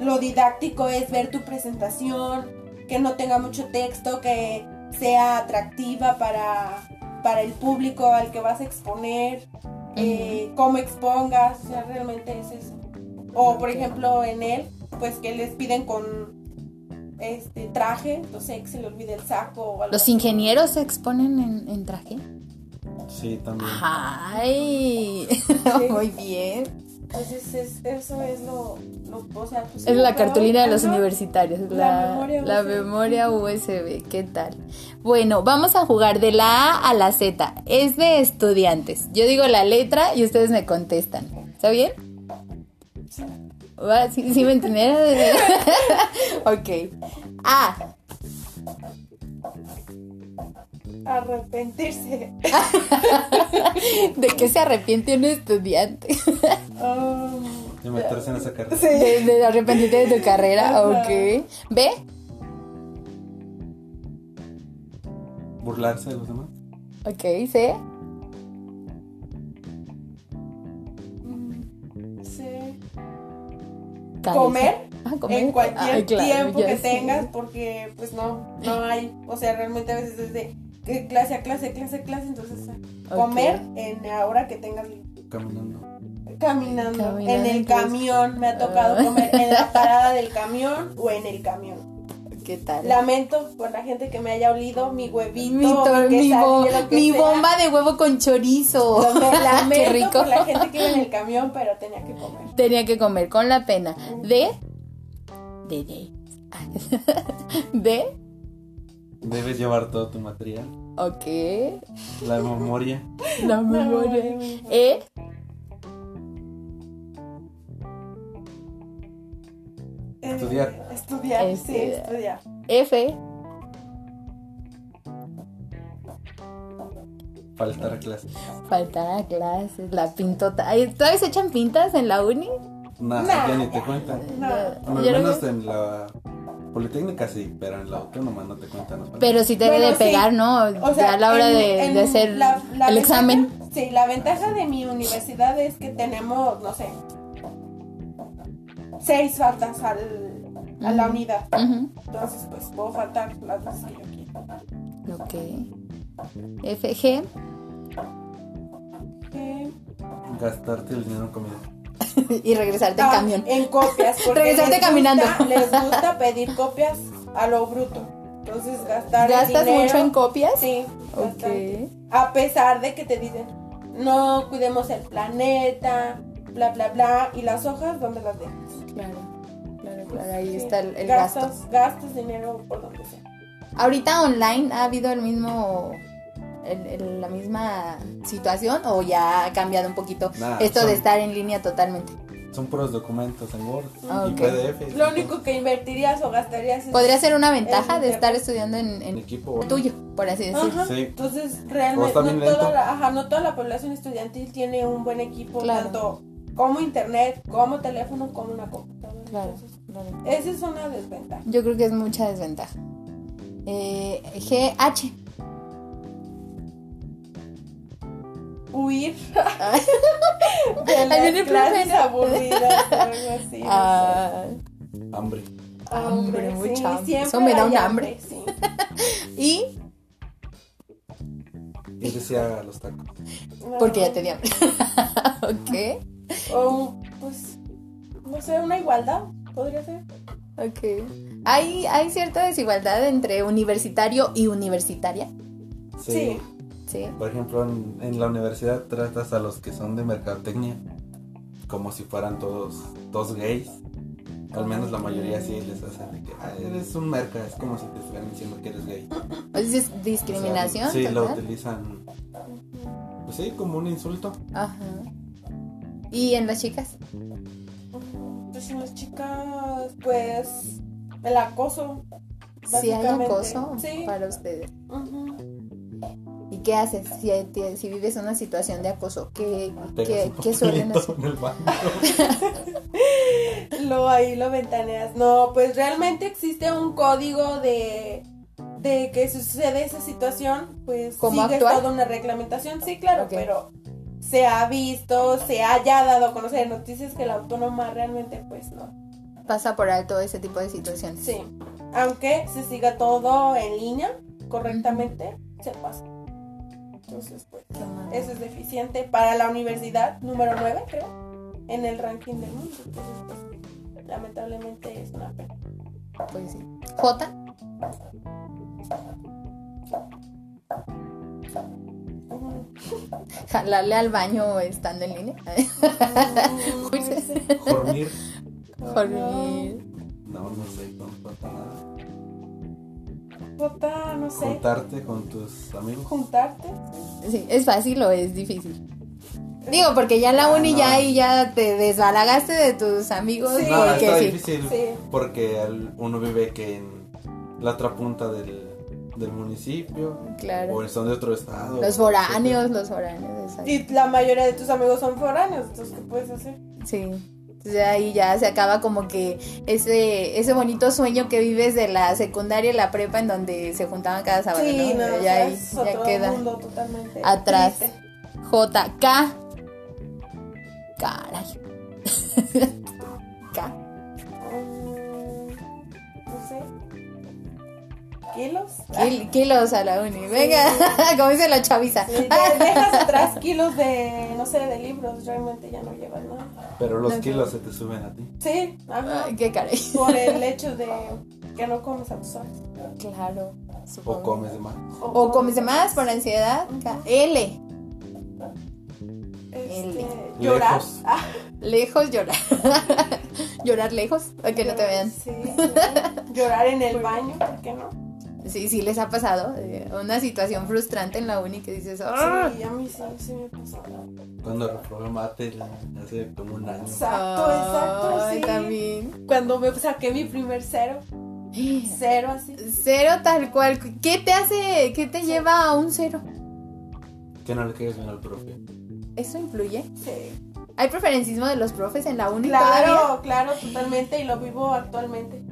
Lo didáctico es ver tu presentación, que no tenga mucho texto, que sea atractiva para, para el público al que vas a exponer, eh, cómo expongas, o sea, realmente es eso. O por ejemplo en él, pues que les piden con este traje, no sé, que se le olvide el saco o algo ¿Los ingenieros se exponen en, en traje? Sí, también. ¡Ay! Muy bien. Entonces es- eso es lo, lo- o sea, pues, Es lo la peor, cartulina de los universitarios, La la, memoria la USB. memoria USB. ¿Qué tal? Bueno, vamos a jugar de la A a la Z. Es de estudiantes. Yo digo la letra y ustedes me contestan. ¿Está bien? ¿Va? ¿Sí, sí me entendieron? ok. A. Arrepentirse. ¿De qué se arrepiente un estudiante? Um, De meterse en esa carrera. sí. De, de arrepentirte de tu carrera. Ajá. Ok. B. Burlarse de los demás. Ok. C. Comer Ah, comer. en cualquier Ay, claro, tiempo que tengas porque pues no no hay o sea realmente a veces es de clase a clase clase a clase entonces comer en la hora que tengas. Caminando. caminando, Caminando, en el camión me ha tocado Ah. comer en la parada del camión o en el camión ¿Qué tal? lamento por la gente que me haya olido mi huevito mi, bo- bomba de huevo con chorizo. Lo me- lamento Qué rico. por la gente que iba en el camión pero tenía que comer Tenía que comer con la pena. De. De. De. De. Debes llevar todo tu material. Ok. La memoria. La memoria. E. Eh, Estudiar. Estudiar, sí, Estudiar. F. Faltar a clases. Faltar a clases. La pintota. Ay, ¿Todavía se echan pintas en la uni? Nah. ya ni te cuentan. No. Ya- Al no menos en la Politécnica sí, pero en la autónoma no te cuentan. Pero sí te debe de sí. pegar, ¿no? O sea, ya a la hora en- de, en de hacer la- la el ventaja- examen. Sí, la ventaja de mi universidad es que tenemos, no sé, seis faltas al, a la unidad. Entonces, pues puedo faltar las veces que yo quiera. Ok. F, G. Eh, Gastarte el dinero en comida. y regresarte en ah, camión. En copias. Porque Regresarte les gusta- caminando. Les gusta pedir copias a lo bruto. Entonces, gastar el ¿Gastas dinero- mucho en copias? Sí. Ok. bastante. A pesar de que te dicen, no cuidemos el planeta, bla, bla, bla. Y las hojas, ¿dónde las dejas? Claro, claro, claro. Ahí Sí. está el, el gasto. gastas, Gastas dinero por donde sea. ¿Ahorita online ha habido el mismo. el- el- la misma situación o ya ha cambiado un poquito Nah, esto son- de estar en línea totalmente? Son puros documentos en Word Ah, y ok. PDF. Lo único que invertirías o gastarías es... Podría ser una ventaja de estar estudiando en, En tuyo, por así decirlo. Ajá. Sí. Entonces, realmente no toda, la, ajá, no toda la población estudiantil tiene un buen equipo, Claro. tanto como internet, como teléfono, como una computadora. Claro, Entonces, claro. esa es una desventaja. Yo creo que es mucha desventaja. Eh, GH. Huir de las clases aburridas o algo así. no Ah, Hambre. sé. hambre, sí, mucha hambre. siempre Eso me da un hambre. sí. y Y decía los tacos. porque ya tenía hambre. ok. O, pues, no sé, una igualdad, podría ser. Ok. ¿Hay, ¿Hay cierta desigualdad entre universitario y universitaria? Sí. Sí. Por ejemplo, en, en la universidad tratas a los que son de mercadotecnia como si fueran todos, todos gays. Al menos la mayoría sí les hacen de que "Ah, eres un merca, es como si te estuvieran diciendo que eres gay. ¿Es dis- O sea, discriminación? sí, lo utilizan, pues sí, como un insulto. Ajá. ¿Y en las chicas? Pues en las chicas, pues, el acoso. Si hay básicamente. acoso Sí. para ustedes. ¿Y qué haces si, si vives una situación de acoso? ¿Qué, qué, qué suelen hacer? Luego ahí lo ventaneas. No, pues realmente existe un código de, de que si sucede esa situación, pues ¿Cómo sigue actuar? toda una reglamentación. Sí, claro, pero se ha visto, se haya dado a conocer en noticias que la autónoma realmente, pues no. Pasa por alto ese tipo de situaciones. Sí, aunque se siga todo en línea correctamente, se pasa. Entonces, pues, eso es deficiente para la universidad número 9, creo, en el ranking del mundo. Entonces, pues, lamentablemente es una pena. Pues sí. J. Jalarle al baño estando en línea. Mm, Dormir. Dormir. No, no sé, no no sé, Juntarte con tus amigos. juntarte. Sí, ¿es fácil o es difícil? Digo, porque ya en la Ah, uni no. ya y ya te desbalagaste de tus amigos. Sí. No, porque está sí. difícil Sí. porque uno vive que en la otra punta del, del municipio Claro. o son de otro estado. Los foráneos, los foráneos. exacto. Y la mayoría de tus amigos son foráneos, entonces, ¿qué puedes hacer? Sí. Entonces ahí ya se acaba como que ese, ese bonito sueño que vives de la secundaria y la prepa en donde se juntaban cada sábado, sí, ¿no? ya ahí es ya otro queda mundo totalmente atrás. triste. J, K. Caray. ¿Kilos? Kil- kilos a la uni. Venga, como dice la chaviza. Sí, de- dejas atrás kilos de, no sé, de libros, realmente ya no llevas nada. Pero los No, kilos se te suben a ti. Sí, ajá, Ay, qué caray. por el hecho de que no comes a tus horas. Claro. O supongo. comes de más. O comes de más por ansiedad. K. L. Este, llorar. Lejos. Ah, Lejos llorar. llorar lejos. Para que no te vean. Sí, sí. Llorar en el baño, ¿por qué no? Sí, sí les ha pasado. eh, una situación frustrante en la uni que dices, ¡ah! Sí, a mí sí, sí me pasó. Cuando reprobé mate la- hace como un año. Exacto, exacto, Ay, sí. también. Cuando me saqué mi primer cero, cero así. Cero tal cual. ¿Qué te hace, qué te lleva a un cero? Que no le quedes bien al profe. ¿Eso influye? Sí. ¿Hay preferencismo de los profes en la uni todavía? Claro, claro, totalmente, y lo vivo actualmente.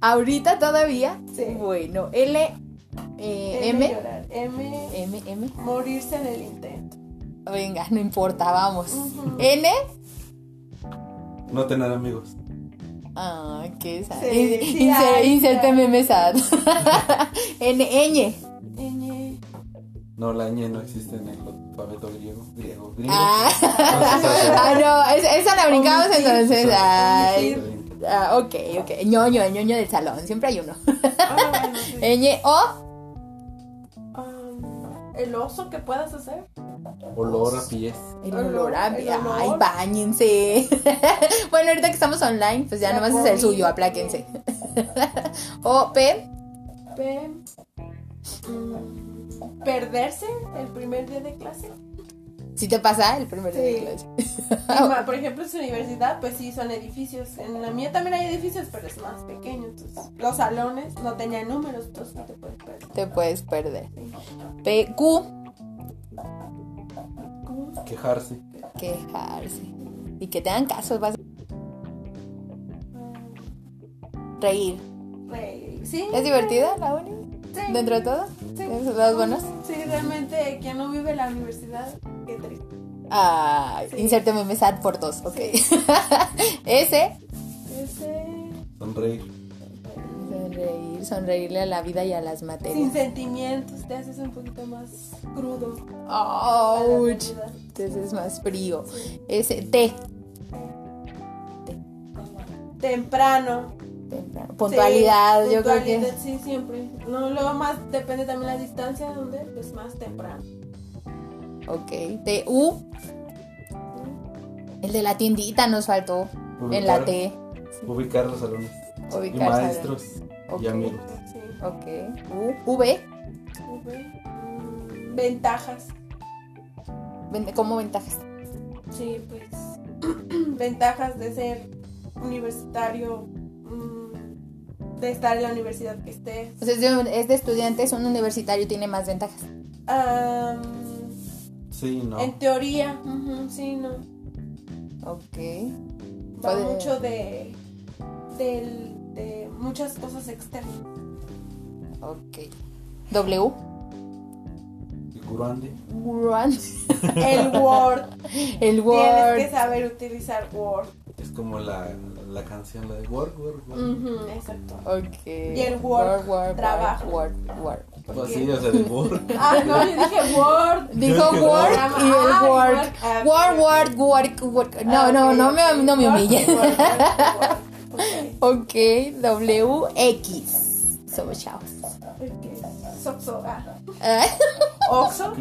¿Ahorita todavía? Sí. Bueno, L, eh, M, llorar, M, M, M. morirse en el intento. Venga, no importa, vamos. Ujú. N, No tener amigos. ah, qué sad. Sí, In- sí inser- inserte meme sad. N, ñ. Ñ. No, la ñ no existe en el alfabeto griego. Griego, griego. Ah, ah, no, es- esa la brincamos entonces. Ay, Omitir. Ah, ok, ok. ñoño, el ñoño del salón, siempre hay uno. Ah, bueno, sí. Ñ, O, Um, el oso que puedas hacer. Olor a pies. el Olor, olor a el olor. Ay, bañense. bueno, ahorita que estamos online, pues ya La nomás es el comida. suyo, apláquense. o, P, P. mm, perderse el primer día de clase. Si te pasa el primer día de Sí. clase. Por ejemplo, en su universidad, pues sí, son edificios. En la mía también hay edificios, pero es más pequeño. Entonces, los salones no tenían números, entonces no te puedes perder. Te puedes perder. P, Q, Quejarse. quejarse. Y que te hagan caso, vas a reír. Reír. Sí. ¿Es divertida la uni? Sí. ¿Dentro de todo? Sí. ¿Es los buenos? Sí, realmente quien no vive la universidad, qué triste. Ah, Sí. inserte meme sad por dos, ok. Ese. Sonreír. sonreír, sonreírle a la vida y a las Sin materias. sentimientos, te haces un poquito más crudo. a la Ouch. realidad. Entonces es más frío. S, T, Temprano. temprano. puntualidad, Sí, yo creo que. puntualidad, Sí, siempre. No, luego más depende también la distancia donde, pues más temprano. Ok. T, U, el de la tiendita nos faltó. En la Ubicar- T. Ubicar los salones. y Ubicar maestros. Ok. Y amigos. Sí. Ok. U, V, V. Ventajas. ven- ¿cómo ventajas? Sí, pues. ventajas de ser universitario. mm, De estar en la universidad que estés. O sea, es de, es de estudiantes, un universitario tiene más ventajas. Am, Sí, no. En teoría, ujú, sí, no. Ok. Va Puede- mucho de, del- de muchas cosas externas. Ok. W. Run. El Word. El Tienes Word. que saber utilizar Word. Es como la, la canción, la de Work, Work, Work. Ujú, exacto. Ok. Y el work, trabajo. Word, word. Pues sí, o sea, de Work. Ah, no, yo dije Word. Dijo work Programa. y el Ah. Ah, Word, ok. word, work, work. No, Ah, no, no me, no me Word, humilles. Word, Word, Word. Ok. Ok, W, X. Somos chavos. Soxo, ah. Ah, Oxo.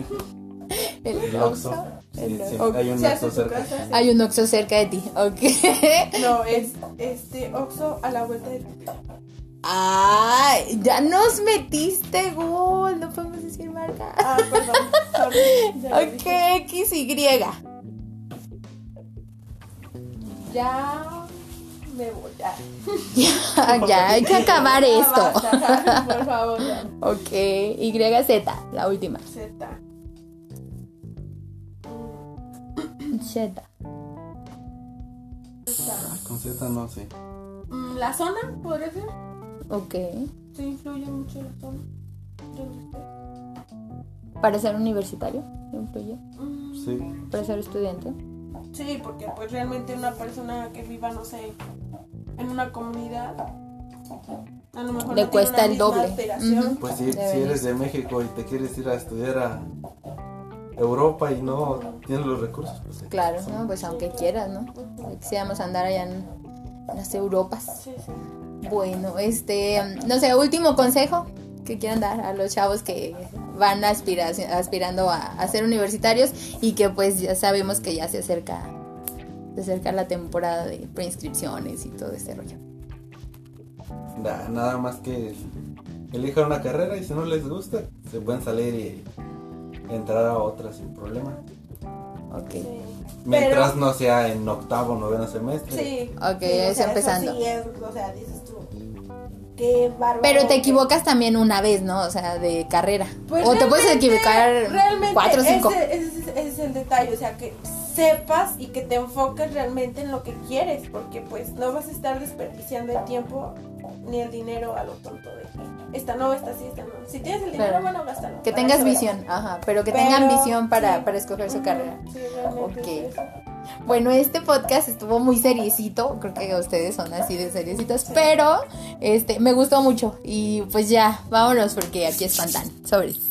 El Oxxo. hay un su cerca. Hay un Oxxo cerca de ti. Ok. No, es este Oxo a la vuelta de casa. Ay, ya nos metiste gol. No podemos decir marca. Ah, perdón. sorry, ya lo Ok. X, Y. Ya me voy. Ya. Ya, ya, hay que acabar Ya esto. basta, por favor, ya. Ok, Y, Z, la última. Z. Z. Ah, Con Z no sé. Mm, La zona, podría ser. Ok. Sí, influye mucho la zona. Para ser universitario, influye. Mm, Sí. Para ser estudiante. Sí, porque pues realmente una persona que viva, no sé, en una comunidad, a lo mejor Le no cuesta el doble. Pues si, si eres de México y te quieres ir a estudiar a Europa y no tienes los recursos, pues Claro, ¿no? Pues aunque quieras, ¿no? Quisiéramos andar allá en, en las Europas. Sí, sí. Bueno, este, no sé, último consejo que quieran dar a los chavos que van aspira- aspirando a, a ser universitarios y que pues ya sabemos que ya se acerca, se acerca la temporada de preinscripciones y todo ese rollo. Na- nada más que elijan una carrera y si no les gusta, se pueden salir y entrar a otra sin problema. Ok. Sí. Mientras Pero- no sea en octavo o noveno semestre. Sí. Ok, sí, ya o está sea, eso empezando. sí es, o sea, dices. Qué bárbaro. Pero te equivocas también una vez, ¿no? O sea, de carrera. Pues o te puedes equivocar realmente cuatro o cinco. Ese, ese es- ese es el detalle, o sea, que sepas y que te enfoques realmente en lo que quieres, porque pues no vas a estar desperdiciando el tiempo ni el dinero a lo tonto de esta no, esta sí, esta no. Si tienes el dinero, bueno, gástalo. Que tengas visión, ajá, pero que Pero, tengan visión para, sí. para escoger su carrera. Sí, realmente Ok. Bueno, este podcast estuvo muy seriecito, creo que ustedes son así de seriecitos, pero este me gustó mucho y pues ya, vámonos porque aquí espantan. Sobres.